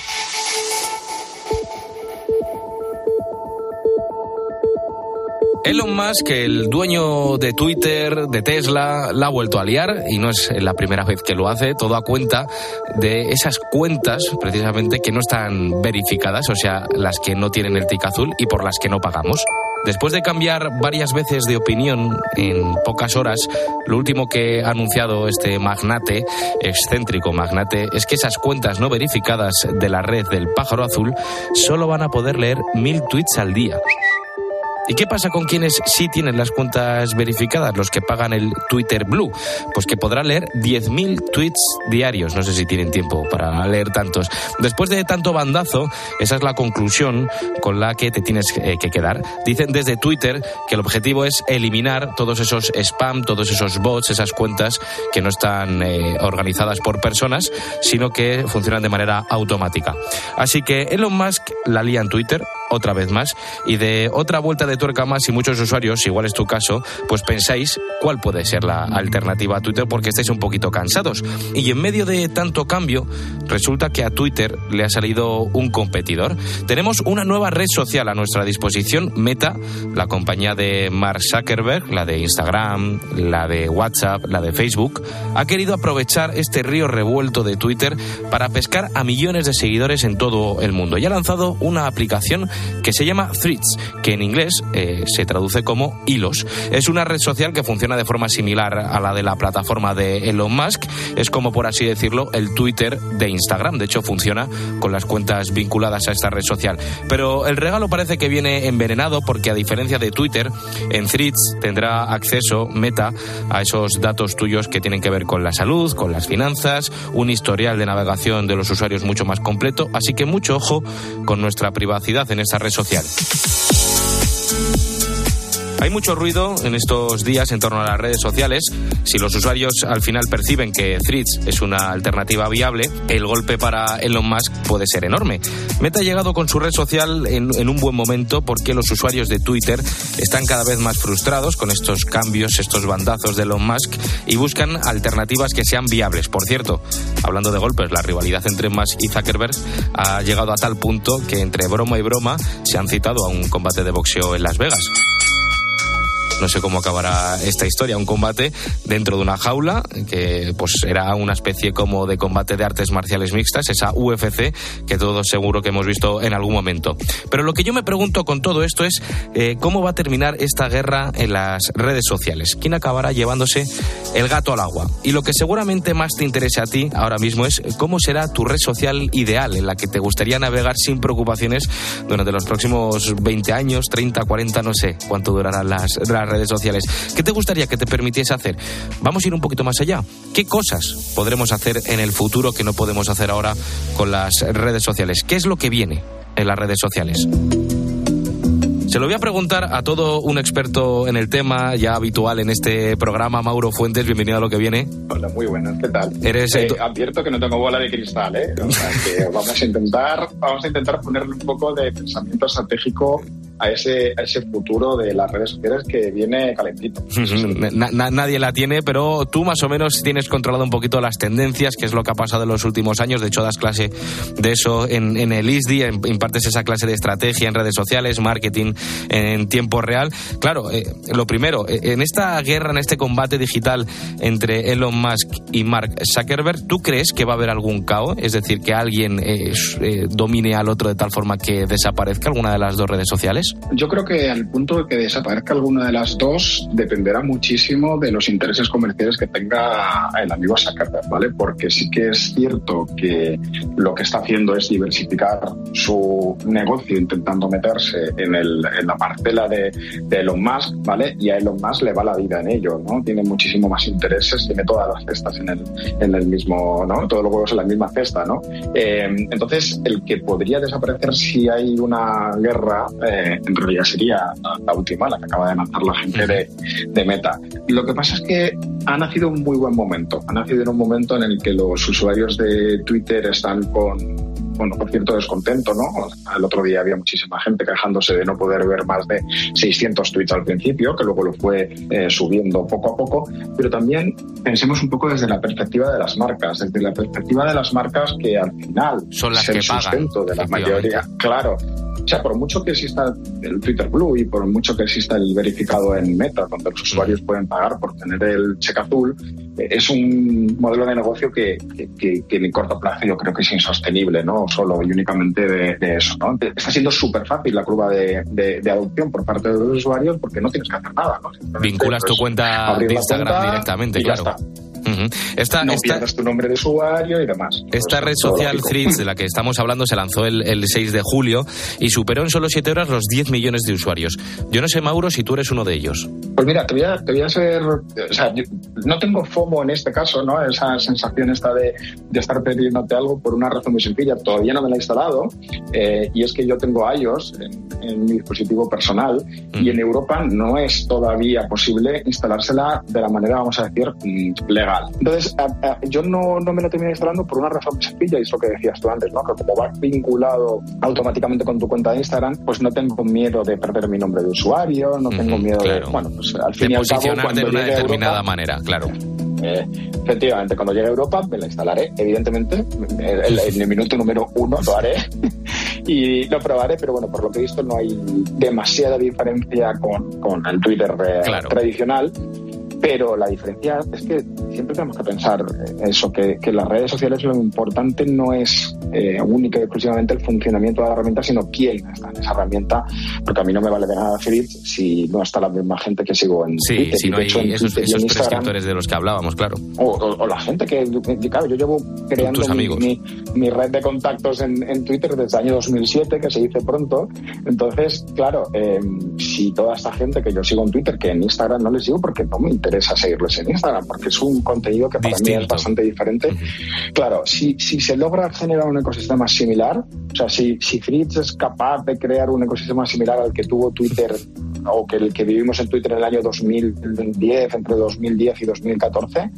Elon Musk, el dueño de Twitter, de Tesla, la ha vuelto a liar y no es la primera vez que lo hace, todo a cuenta de esas cuentas precisamente que no están verificadas, o sea, las que no tienen el tic azul y por las que no pagamos. Después de cambiar varias veces de opinión en pocas horas, lo último que ha anunciado este magnate, excéntrico magnate, es que esas cuentas no verificadas de la red del pájaro azul solo van a poder leer mil tweets al día. ¿Y qué pasa con quienes sí tienen las cuentas verificadas, los que pagan el Twitter Blue? Pues que podrán leer 10.000 tweets diarios. No sé si tienen tiempo para leer tantos. Después de tanto bandazo, esa es la conclusión con la que te tienes que quedar. Dicen desde Twitter que el objetivo es eliminar todos esos spam, todos esos bots, esas cuentas que no están eh, organizadas por personas, sino que funcionan de manera automática. Así que Elon Musk la lía en Twitter otra vez más y de otra vuelta de tuerca más y muchos usuarios, igual es tu caso, pues pensáis cuál puede ser la alternativa a Twitter porque estáis un poquito cansados. Y en medio de tanto cambio, resulta que a Twitter le ha salido un competidor. Tenemos una nueva red social a nuestra disposición, Meta, la compañía de Mark Zuckerberg, la de Instagram, la de WhatsApp, la de Facebook, ha querido aprovechar este río revuelto de Twitter para pescar a millones de seguidores en todo el mundo y ha lanzado una aplicación que se llama Threads, que en inglés eh, se traduce como hilos. Es una red social que funciona de forma similar a la de la plataforma de Elon Musk. Es como, por así decirlo, el Twitter de Instagram. De hecho, funciona con las cuentas vinculadas a esta red social. Pero el regalo parece que viene envenenado porque, a diferencia de Twitter, en Threads tendrá acceso Meta a esos datos tuyos que tienen que ver con la salud, con las finanzas, un historial de navegación de los usuarios mucho más completo. Así que mucho ojo con nuestra privacidad en red social. Hay mucho ruido en estos días en torno a las redes sociales. Si los usuarios al final perciben que Threads es una alternativa viable, el golpe para Elon Musk puede ser enorme. Meta ha llegado con su red social en, en un buen momento porque los usuarios de Twitter están cada vez más frustrados con estos cambios, estos bandazos de Elon Musk y buscan alternativas que sean viables. Por cierto, hablando de golpes, la rivalidad entre Musk y Zuckerberg ha llegado a tal punto que entre broma y broma se han citado a un combate de boxeo en Las Vegas. No sé cómo acabará esta historia. Un combate dentro de una jaula, que pues era una especie como de combate de artes marciales mixtas, esa UFC que todos seguro que hemos visto en algún momento. Pero lo que yo me pregunto con todo esto es eh, cómo va a terminar esta guerra en las redes sociales. ¿Quién acabará llevándose el gato al agua? Y lo que seguramente más te interese a ti ahora mismo es cómo será tu red social ideal en la que te gustaría navegar sin preocupaciones durante los próximos 20 años, 30, 40, no sé cuánto durarán las, las redes sociales. ¿Qué te gustaría que te permitiese hacer? Vamos a ir un poquito más allá. ¿Qué cosas podremos hacer en el futuro que no podemos hacer ahora con las redes sociales? ¿Qué es lo que viene en las redes sociales? Se lo voy a preguntar a todo un experto en el tema, ya habitual en este programa, Mauro Fuentes. Bienvenido a lo que viene. Hola, muy buenas, ¿qué tal? Eres eh, advierto que no tengo bola de cristal, ¿eh? O sea, que vamos a intentar, vamos a intentar ponerle un poco de pensamiento estratégico a ese, a ese futuro de las redes sociales que viene calentito. nadie la tiene, pero tú más o menos tienes controlado un poquito las tendencias, que es lo que ha pasado en los últimos años. De hecho, das clase de eso en, en el ISDI, impartes esa clase de estrategia en redes sociales, marketing en tiempo real. Claro, eh, lo primero, eh, en esta guerra, en este combate digital entre Elon Musk y Mark Zuckerberg, ¿tú crees que va a haber algún caos? Es decir, que alguien eh, domine al otro de tal forma que desaparezca alguna de las dos redes sociales? Yo creo que al punto de que desaparezca alguna de las dos dependerá muchísimo de los intereses comerciales que tenga el amigo Zuckerberg, ¿vale? Porque sí que es cierto que lo que está haciendo es diversificar su negocio intentando meterse en, el, en la parcela de, de, Elon Musk, ¿vale? Y a Elon Musk le va la vida en ello, ¿no? Tiene muchísimo más intereses, tiene todas las cestas en el, en el mismo, ¿no? Todos los huevos en la misma cesta, ¿no? Eh, entonces, el que podría desaparecer si hay una guerra eh, en realidad sería la, última, la que acaba de lanzar la gente de, de, Meta. Lo que pasa es que ha nacido un muy buen momento. Ha nacido en un momento en el que los usuarios de Twitter están con, bueno, por cierto, descontento, ¿no? El otro día había muchísima gente quejándose de no poder ver más de 600 tweets al principio, que luego lo fue eh, subiendo poco a poco, pero también pensemos un poco desde la perspectiva de las marcas, desde la perspectiva de las marcas que al final son las es el que sustento de la mayoría. Claro, o sea, por mucho que exista el Twitter Blue y por mucho que exista el verificado en Meta, donde los usuarios pueden pagar por tener el cheque azul, eh, es un modelo de negocio que, que, que, en corto plazo yo creo que es insostenible, ¿no? Solo y únicamente de, eso, ¿no? Está siendo súper fácil la curva de, de, adopción por parte de los usuarios porque no tienes que hacer nada, ¿no? Vinculas tu cuenta de Instagram directamente, claro. Esta, no pierdas tu nombre de usuario y demás. Esta red social Threads de la que estamos hablando se lanzó el, el, 6 de julio y superó en solo 7 horas los 10 millones de usuarios. Yo no sé, Mauro, si tú eres uno de ellos. Pues mira, te voy a, te voy a ser... O sea, no tengo FOMO en este caso, ¿no? Esa sensación esta de, de estar pidiéndote algo por una razón muy sencilla. Todavía no me la he instalado eh, y es que yo tengo iOS en, en mi dispositivo personal y en Europa no es todavía posible instalársela de la manera, vamos a decir, legal. Entonces, yo no, no, me lo terminé instalando por una razón sencilla, y es lo que decías tú antes, ¿no? Que como va vinculado automáticamente con tu cuenta de Instagram, pues no tengo miedo de perder mi nombre de usuario, no tengo miedo de, bueno, pues al fin y al cabo, cuando de una determinada Europa, manera, claro. Eh, efectivamente, cuando llegue a Europa me la instalaré, evidentemente, en, el minuto número uno lo haré y lo probaré, pero bueno, por lo que he visto no hay demasiada diferencia con, con el Twitter eh, claro. tradicional pero la diferencia es que siempre tenemos que pensar eso, que, que las redes sociales lo importante no es eh, única y exclusivamente el funcionamiento de la herramienta, sino quién está en esa herramienta, porque a mí no me vale de nada Threads si no está la misma gente que sigo en sí, Twitter. Si no hay hecho, esos, esos prescriptores de los que hablábamos, claro. o, o, o, la gente que, claro, yo llevo creando Tus mi, amigos. mi, mi, red de contactos en, en, Twitter desde el año 2007, que se dice pronto. Entonces, claro, eh, si toda esta gente que yo sigo en Twitter, que en Instagram no les sigo porque no me interesa seguirles en Instagram, porque es un contenido que para Distinto. mí es bastante diferente. Uh -huh. Claro, si, si se logra generar un ecosistema similar, o sea, si, si Fritz es capaz de crear un ecosistema similar al que tuvo Twitter o que el que vivimos en Twitter en el año 2010, entre 2010 y 2014,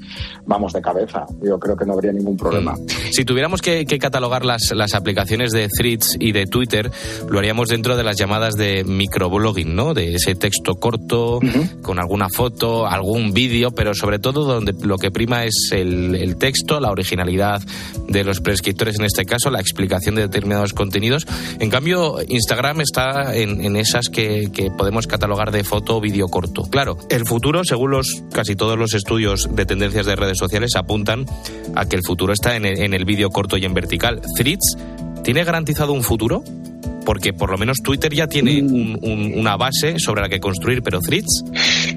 vamos de cabeza. Yo creo que no habría ningún problema. Si tuviéramos que, que catalogar las, las, aplicaciones de Threads y de Twitter, lo haríamos dentro de las llamadas de microblogging, ¿no? De ese texto corto, uh -huh. con alguna foto, algún vídeo, pero sobre todo donde lo que prima es el, texto, la originalidad de los prescriptores en este caso, la explicación de determinados contenidos. En cambio, Instagram está en, esas que, podemos catalogar de foto o vídeo corto. Claro, el futuro, según los casi todos los estudios de tendencias de redes sociales, apuntan a que el futuro está en el, en el vídeo corto y en vertical. Threads tiene garantizado un futuro porque por lo menos Twitter ya tiene un, un, una base sobre la que construir, pero Threads.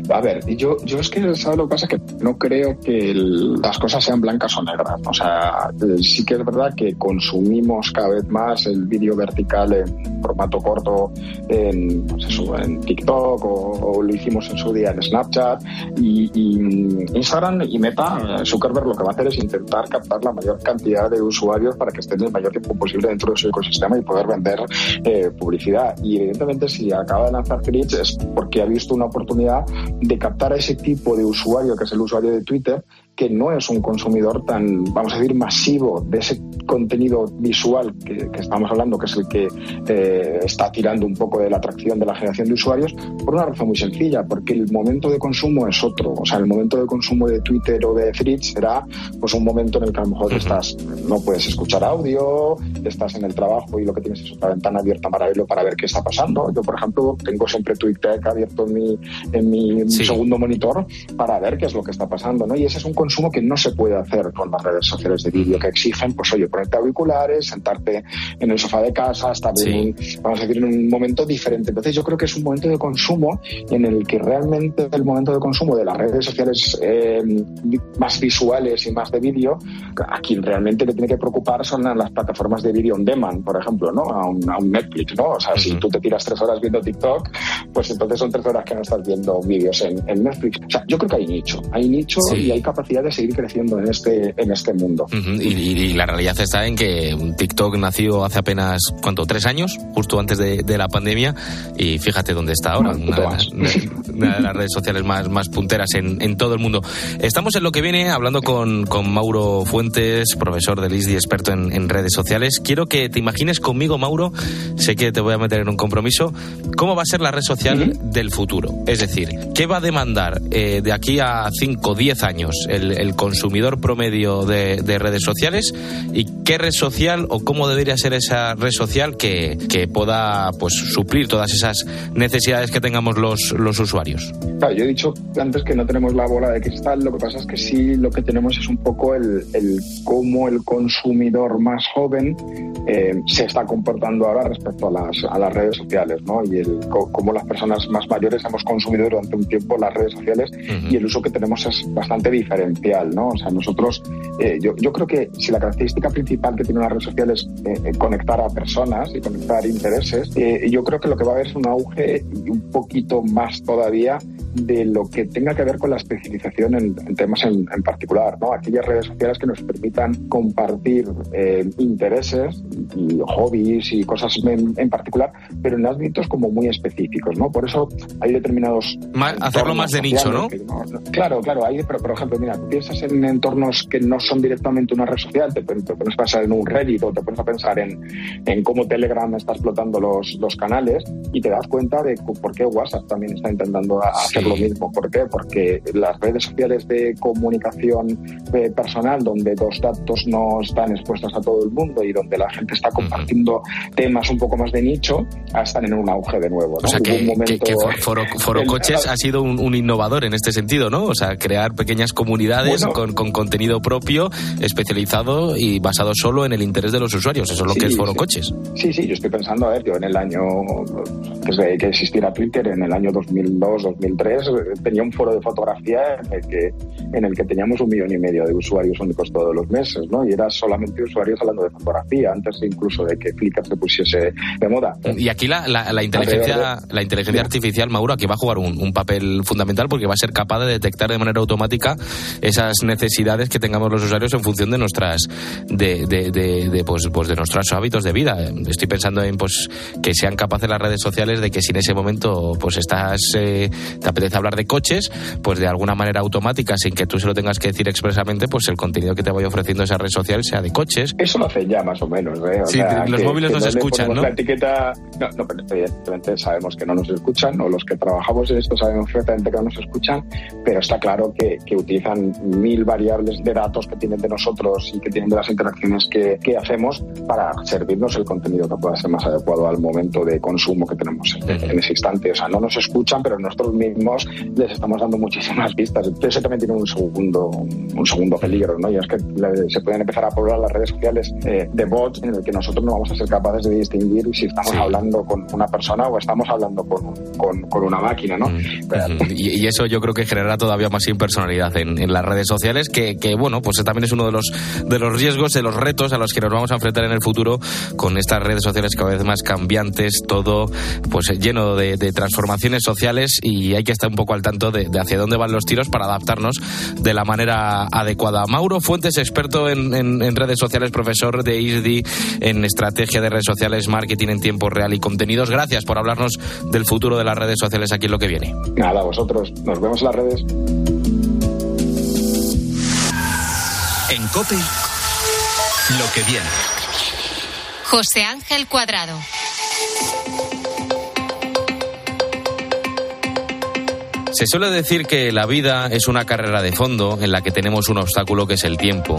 A ver, yo, yo es que, ¿sabes lo que pasa? Que no creo que el, las cosas sean blancas o negras. O sea, sí que es verdad que consumimos cada vez más el vídeo vertical en formato corto en, pues eso, en TikTok o, o, lo hicimos en su día en Snapchat y, y, Instagram y Meta, Zuckerberg lo que va a hacer es intentar captar la mayor cantidad de usuarios para que estén el mayor tiempo posible dentro de su ecosistema y poder vender eh, publicidad. Y evidentemente si acaba de lanzar Threads es porque ha visto una oportunidad de captar a ese tipo de usuario, que es el usuario de Twitter, que no es un consumidor tan, vamos a decir, masivo de ese contenido visual que, que estamos hablando, que es el que eh, está tirando un poco de la atracción de la generación de usuarios, por una razón muy sencilla, porque el momento de consumo es otro. O sea, el momento de consumo de Twitter o de Threads será pues un momento en el que a lo mejor estás, no puedes escuchar audio, estás en el trabajo y lo que tienes es otra ventana abierta para verlo, para ver qué está pasando. Yo, por ejemplo, tengo siempre TweetDeck abierto en mi, en mi sí. segundo monitor para ver qué es lo que está pasando, ¿no? Y ese es un consumo que no se puede hacer con las redes sociales de vídeo que exigen, pues oye, ponerte auriculares, sentarte en el sofá de casa, estar sí. en un, vamos a decir, en un momento diferente. Entonces yo creo que es un momento de consumo en el que realmente el momento de consumo de las redes sociales eh, más visuales y más de vídeo, a quien realmente le tiene que preocupar son las plataformas de vídeo on demand, por ejemplo, ¿no? A un, a un Netflix, ¿no? O sea, uh -huh. si tú te tiras tres horas viendo TikTok, pues entonces son tres horas que no estás viendo vídeos en, en Netflix. O sea, yo creo que hay nicho, hay nicho sí. y hay capacidad de seguir creciendo en este, en este mundo. Uh -huh. y, y, y, la realidad está en que TikTok nació hace apenas, ¿cuánto? Tres años, justo antes de, de la pandemia, y fíjate dónde está ahora, una, de las, una, de las, redes sociales más, más punteras en, en, todo el mundo. Estamos en lo que viene hablando con, con Mauro Fuentes, profesor del ISDI, experto en, en, redes sociales. Quiero que te imagines conmigo, Mauro, sé que te voy a meter en un compromiso, cómo va a ser la red social uh -huh. del futuro. Es decir, ¿qué va a demandar eh, de aquí a 5 o 10 años el, el consumidor promedio de, de, redes sociales y qué red social o cómo debería ser esa red social que, que pueda pues suplir todas esas necesidades que tengamos los, los usuarios. Claro, yo he dicho antes que no tenemos la bola de cristal, lo que pasa es que sí lo que tenemos es un poco el, el cómo el consumidor más joven eh, se está comportando ahora respecto a las, a las redes sociales, ¿no? Y el, cómo las personas más mayores hemos consumido durante un tiempo las redes sociales uh -huh. y el uso que tenemos es bastante ¿no? O sea, nosotros, eh, yo, yo, creo que si la característica principal que tiene una red social es eh, conectar a personas y conectar intereses, eh, yo creo que lo que va a haber es un auge y un poquito más todavía de lo que tenga que ver con la especialización en, en temas en, en, particular, ¿no? Aquellas redes sociales que nos permitan compartir eh, intereses y hobbies y cosas en, en, particular, pero en ámbitos como muy específicos, ¿no? Por eso hay determinados... Más, hacerlo más de nicho, ¿no? Que, ¿no? Claro, claro, hay, pero por ejemplo, mira, piensas en entornos que no son directamente una red social, te, te puedes pensar en un Reddit o te puedes pensar en, en cómo Telegram está explotando los, los canales y te das cuenta de por qué WhatsApp también está intentando hacer sí. lo mismo. ¿Por qué? Porque las redes sociales de comunicación eh, personal, donde los datos no están expuestos a todo el mundo y donde la gente está compartiendo temas un poco más de nicho, están en un auge de nuevo. ¿no? O sea, que, momento... que, que Foro, Foro el, Coches ha sido un, un, innovador en este sentido, ¿no? O sea, crear pequeñas comunidades bueno, con, con, contenido propio, especializado y basado solo en el interés de los usuarios. Eso es lo sí, que es Foro sí. Coches. Sí, sí, yo estoy pensando, a ver, yo en el año, desde que existiera Twitter, en el año 2002, 2003, tenía un foro de fotografía en el que, en el que teníamos un millón y medio de usuarios únicos todos los meses, ¿no? Y era solamente usuarios hablando de fotografía, antes incluso de que Flickr se pusiese de moda. Y aquí la, la, la inteligencia, la inteligencia artificial, Mauro, aquí va a jugar un, un, papel fundamental porque va a ser capaz de detectar de manera automática esas necesidades que tengamos los usuarios en función de nuestras, de, de, de, de pues, pues de nuestros hábitos de vida. Estoy pensando en pues que sean capaces las redes sociales de que si en ese momento pues estás, eh, te apetece hablar de coches, pues de alguna manera automática, sin que tú se lo tengas que decir expresamente, pues el contenido que te vaya ofreciendo esa red social sea de coches. Eso lo hace ya más o menos, ¿eh? O sí, sea, los que, móviles que nos no escuchan, ¿no? La etiqueta, no, no, pero evidentemente sabemos que no nos escuchan, o los que trabajamos en esto sabemos perfectamente que no nos escuchan, pero está claro que, que utilizan mil variables de datos que tienen de nosotros y que tienen de las interacciones que, que hacemos para servirnos el contenido que pueda ser más adecuado al momento de consumo que tenemos en, en ese instante. O sea, no nos escuchan, pero nosotros mismos les estamos dando muchísimas pistas. Eso también tiene un segundo, un segundo peligro, ¿no? Y es que se pueden empezar a poblar las redes sociales eh, de bots en el que nosotros no vamos a ser capaces de distinguir si estamos hablando con una persona o estamos hablando con, con, con una máquina, ¿no? Ujú. Y, y eso yo creo que generará todavía más impersonalidad en, en las redes sociales, que, bueno, pues también es uno de los, de los riesgos, de los retos a los que nos vamos a enfrentar en el futuro con estas redes sociales cada vez más cambiantes, todo pues lleno de, transformaciones sociales y hay que estar un poco al tanto de, hacia dónde van los tiros para adaptarnos de la manera adecuada. Mauro Fuentes, experto en, en- en redes sociales, profesor de ISDI en estrategia de redes sociales, marketing en tiempo real y contenidos. Gracias por hablarnos del futuro de las redes sociales aquí en lo que viene. Nada, vosotros, nos vemos en las redes. Cope, lo que viene. José Ángel Cuadrado. Se suele decir que la vida es una carrera de fondo en la que tenemos un obstáculo que es el tiempo.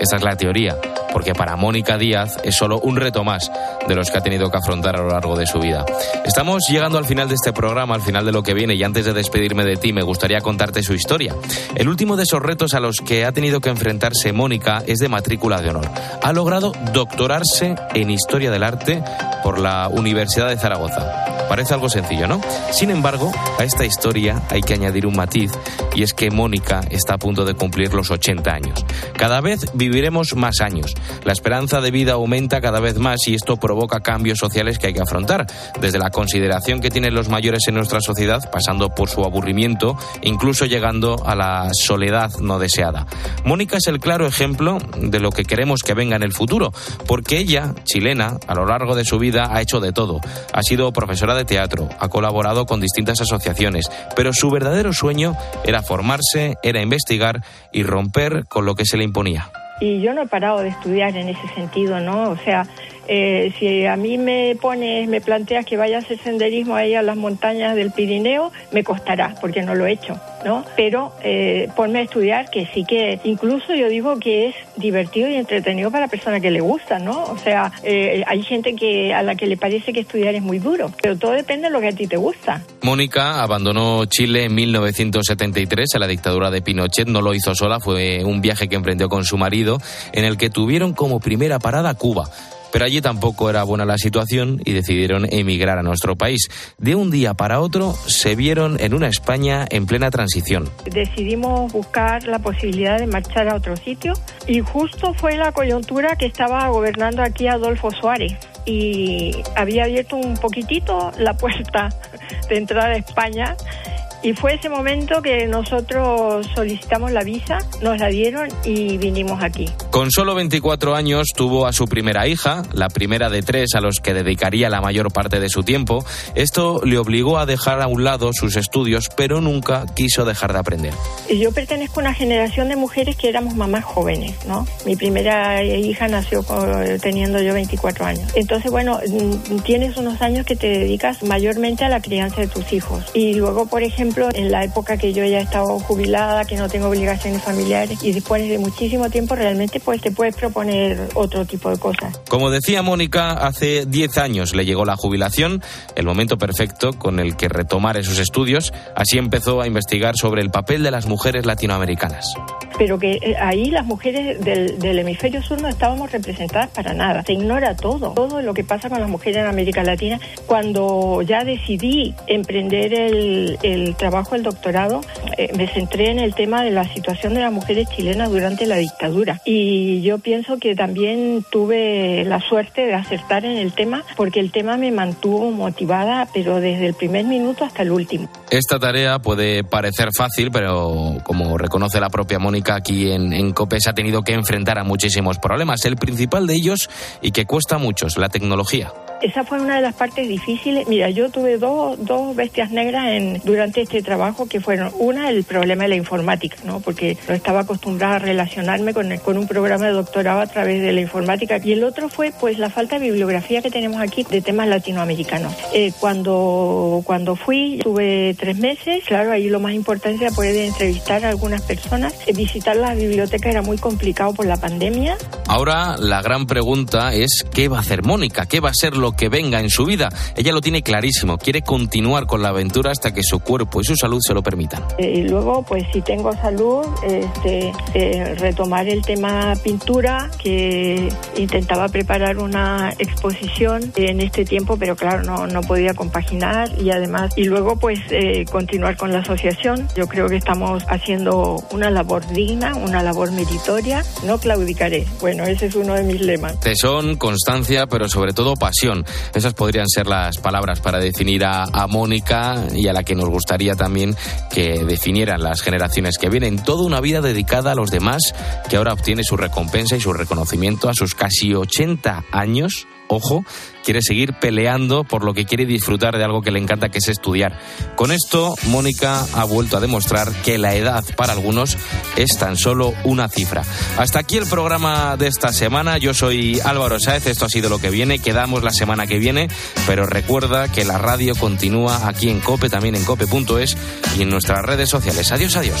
Esa es la teoría, porque para Mónica Díaz es solo un reto más de los que ha tenido que afrontar a lo largo de su vida. Estamos llegando al final de este programa, al final de lo que viene, y antes de despedirme de ti me gustaría contarte su historia. El último de esos retos a los que ha tenido que enfrentarse Mónica es de matrícula de honor. Ha logrado doctorarse en Historia del Arte por la Universidad de Zaragoza. Parece algo sencillo, ¿no? Sin embargo, a esta historia hay que añadir un matiz y es que Mónica está a punto de cumplir los 80 años. Cada vez viviremos más años. La esperanza de vida aumenta cada vez más y esto provoca cambios sociales que hay que afrontar, desde la consideración que tienen los mayores en nuestra sociedad, pasando por su aburrimiento, incluso llegando a la soledad no deseada. Mónica es el claro ejemplo de lo que queremos que venga en el futuro, porque ella, chilena, a lo largo de su vida ha hecho de todo. Ha sido profesora de teatro, ha colaborado con distintas asociaciones, pero su verdadero sueño era formarse, era investigar y romper con lo que se le imponía. Y yo no he parado de estudiar en ese sentido, ¿no? O sea, eh, si a mí me pones, me planteas que vaya a hacer senderismo ahí a las montañas del Pirineo, me costará, porque no lo he hecho, ¿no? Pero eh, ponme a estudiar, que sí que incluso yo digo que es divertido y entretenido para la persona que le gusta, ¿no? O sea, eh, hay gente que a la que le parece que estudiar es muy duro, pero todo depende de lo que a ti te gusta. Mónica abandonó Chile en 1973 a la dictadura de Pinochet. No lo hizo sola, fue un viaje que emprendió con su marido, en el que tuvieron como primera parada Cuba. Pero allí tampoco era buena la situación y decidieron emigrar a nuestro país. De un día para otro se vieron en una España en plena transición. decidimos buscar la posibilidad de marchar a otro sitio y justo fue la coyuntura que estaba gobernando aquí Adolfo Suárez y había abierto un poquitito la puerta de entrada a España y fue ese momento que nosotros solicitamos la visa, nos la dieron y vinimos aquí. Con solo 24 años tuvo a su primera hija, la primera de tres a los que dedicaría la mayor parte de su tiempo. Esto le obligó a dejar a un lado sus estudios, pero nunca quiso dejar de aprender. Y Yo pertenezco a una generación de mujeres que éramos mamás jóvenes, ¿no? Mi primera hija nació teniendo yo 24 años. Entonces, bueno, mm, tienes unos años que te dedicas mayormente a la crianza de tus hijos. Y luego, por ejemplo, en la época que yo ya he estado jubilada, que no tengo obligaciones familiares y dispones de muchísimo tiempo, realmente pues te puedes proponer otro tipo de cosas. Como decía Mónica, hace 10 años le llegó la jubilación, el momento perfecto con el que retomar esos estudios. Así empezó a investigar sobre el papel de las mujeres latinoamericanas. pero que eh, ahí las mujeres del, del hemisferio sur no estábamos representadas para nada. Se ignora todo, todo lo que pasa con las mujeres en América Latina. Cuando ya decidí emprender el, el trabajo, el doctorado, eh, me centré en el tema de la situación de las mujeres chilenas durante la dictadura. Y yo pienso que también tuve la suerte de acertar en el tema, porque el tema me mantuvo motivada, pero desde el primer minuto hasta el último. Esta tarea puede parecer fácil, pero como reconoce la propia Mónica aquí en, en COPE, se ha tenido que enfrentar a muchísimos problemas. El principal de ellos, y que cuesta mucho, es la tecnología. Esa fue una de las partes difíciles. Mira, yo tuve dos, dos bestias negras en, durante este trabajo que fueron, una, el problema de la informática, ¿no? Porque no estaba acostumbrada a relacionarme con, con un programa de doctorado a través de la informática. Y el otro fue, pues, la falta de bibliografía que tenemos aquí de temas latinoamericanos. Eh, cuando, cuando fui, tuve tres meses, claro, ahí lo más importante era poder entrevistar a algunas personas. Eh, visitar la biblioteca era muy complicado por la pandemia. Ahora la gran pregunta es ¿qué va a hacer Mónica? ¿Qué va a ser lo que venga en su vida? Ella lo tiene clarísimo, quiere continuar con la aventura hasta que su cuerpo y su salud se lo permitan. Eh, y luego, pues si tengo salud, este, eh, retomar el tema pintura, que intentaba preparar una exposición en este tiempo, pero claro, no, no podía compaginar y además, y luego pues eh, continuar con la asociación. Yo creo que estamos haciendo una labor digna, una labor meritoria, no claudicaré. Bueno, ese es uno de mis lemas. Tesón, constancia, pero sobre todo pasión. Esas podrían ser las palabras para definir a, a Mónica y a la que nos gustaría también que definieran las generaciones que vienen. Toda una vida dedicada a los demás, que ahora obtiene su recompensa y su reconocimiento a sus casi 80 años ojo, quiere seguir peleando por lo que quiere disfrutar de algo que le encanta, que es estudiar. Con esto, Mónica ha vuelto a demostrar que la edad para algunos es tan solo una cifra. Hasta aquí el programa de esta semana. Yo soy Álvaro Sáez, esto ha sido lo que viene. Quedamos la semana que viene, pero recuerda que la radio continúa aquí en Cope, también en cope.es y en nuestras redes sociales. Adiós, adiós.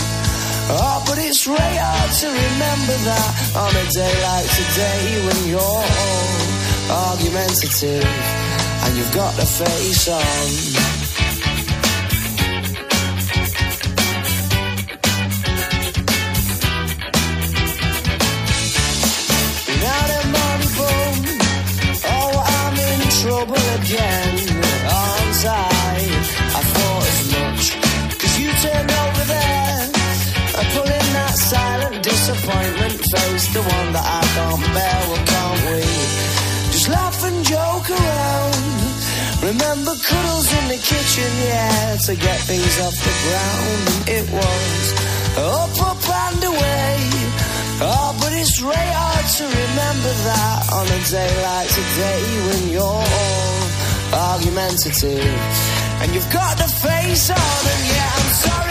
Oh, but it's really hard to remember that on a day like today when you're all argumentative and you've got the face on. The one that I can't bear. Well, can't we just laugh and joke around? Remember cuddles in the kitchen, yeah, to get things off the ground. It was up, up and away. Oh, but it's really hard to remember that on a day like today when you're all argumentative and you've got the face on. And yeah, I'm sorry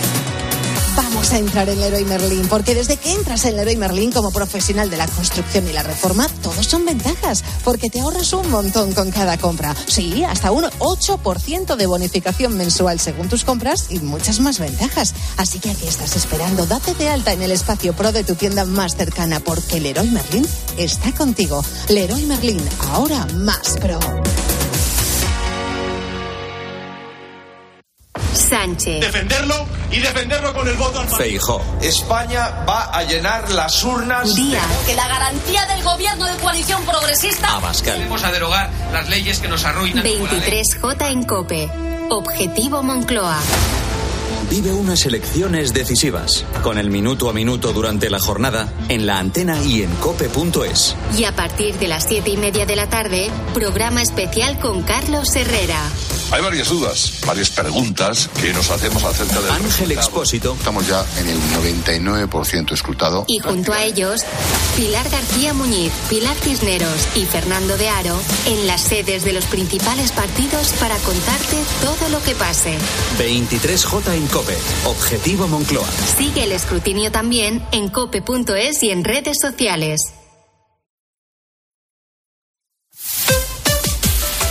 A entrar en Leroy Merlin, porque desde que entras en Leroy Merlin como profesional de la construcción y la reforma, todos son ventajas, porque te ahorras un montón con cada compra. Sí, hasta un 8% de bonificación mensual según tus compras y muchas más ventajas. Así que aquí estás esperando, date de alta en el espacio pro de tu tienda más cercana, porque Leroy Merlin está contigo. Leroy Merlin, ahora más pro. Sánchez. Defenderlo y defenderlo con el voto al Feijó. España va a llenar las urnas. Díaz. Que la garantía del gobierno de coalición progresista. Abascal. Vamos a derogar las leyes que nos arruinan. 23J en Cope. Objetivo Moncloa. Vive unas elecciones decisivas, con el minuto a minuto durante la jornada, en la antena y en cope.es. Y a partir de las siete y media de la tarde, programa especial con Carlos Herrera. Hay varias dudas, varias preguntas que nos hacemos acerca del Ángel Expósito. Estamos ya en el 99% escrutado. Y junto a ellos, Pilar García Muñiz, Pilar Cisneros y Fernando de Aro en las sedes de los principales partidos para contarte todo lo que pase. 23J en Cope. Objetivo Moncloa. Sigue el escrutinio también en cope.es y en redes sociales.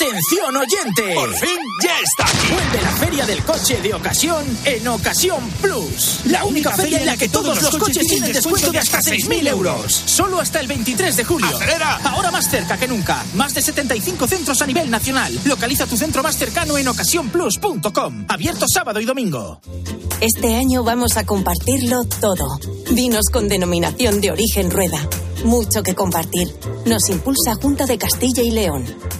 ¡Atención oyente! ¡Por fin ya está aquí! Vuelve la feria del coche de ocasión en Ocasión Plus. La única feria en la que todos los coches tienen descuento de hasta 6.000 euros. Solo hasta el 23 de julio. ¡Acelera! Ahora más cerca que nunca. Más de 75 centros a nivel nacional. Localiza tu centro más cercano en ocasiónplus.com. Abierto sábado y domingo. Este año vamos a compartirlo todo. Vinos con denominación de origen rueda. Mucho que compartir. Nos impulsa Junta de Castilla y León.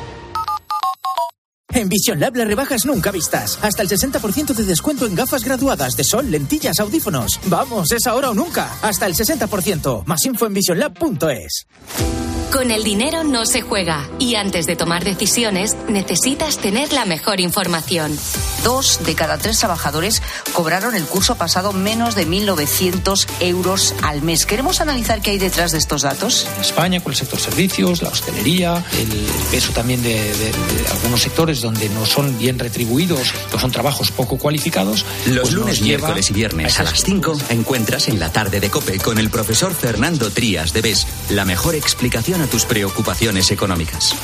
En Vision Lab las rebajas nunca vistas. Hasta el 60% de descuento en gafas graduadas de sol, lentillas, audífonos. Vamos, es ahora o nunca. Hasta el 60%. Más info en visionlab.es. Con el dinero no se juega y antes de tomar decisiones necesitas tener la mejor información. Dos de cada tres trabajadores cobraron el curso pasado menos de 1.900 euros al mes. Queremos analizar qué hay detrás de estos datos. En España, con el sector servicios, la hostelería, el peso también de, de- de algunos sectores donde no son bien retribuidos, o son trabajos poco cualificados. Los pues lunes, nos lleva miércoles y viernes a las 5 encuentras en la tarde de Cope con el profesor Fernando Trías de BES la mejor explicación a tus preocupaciones económicas.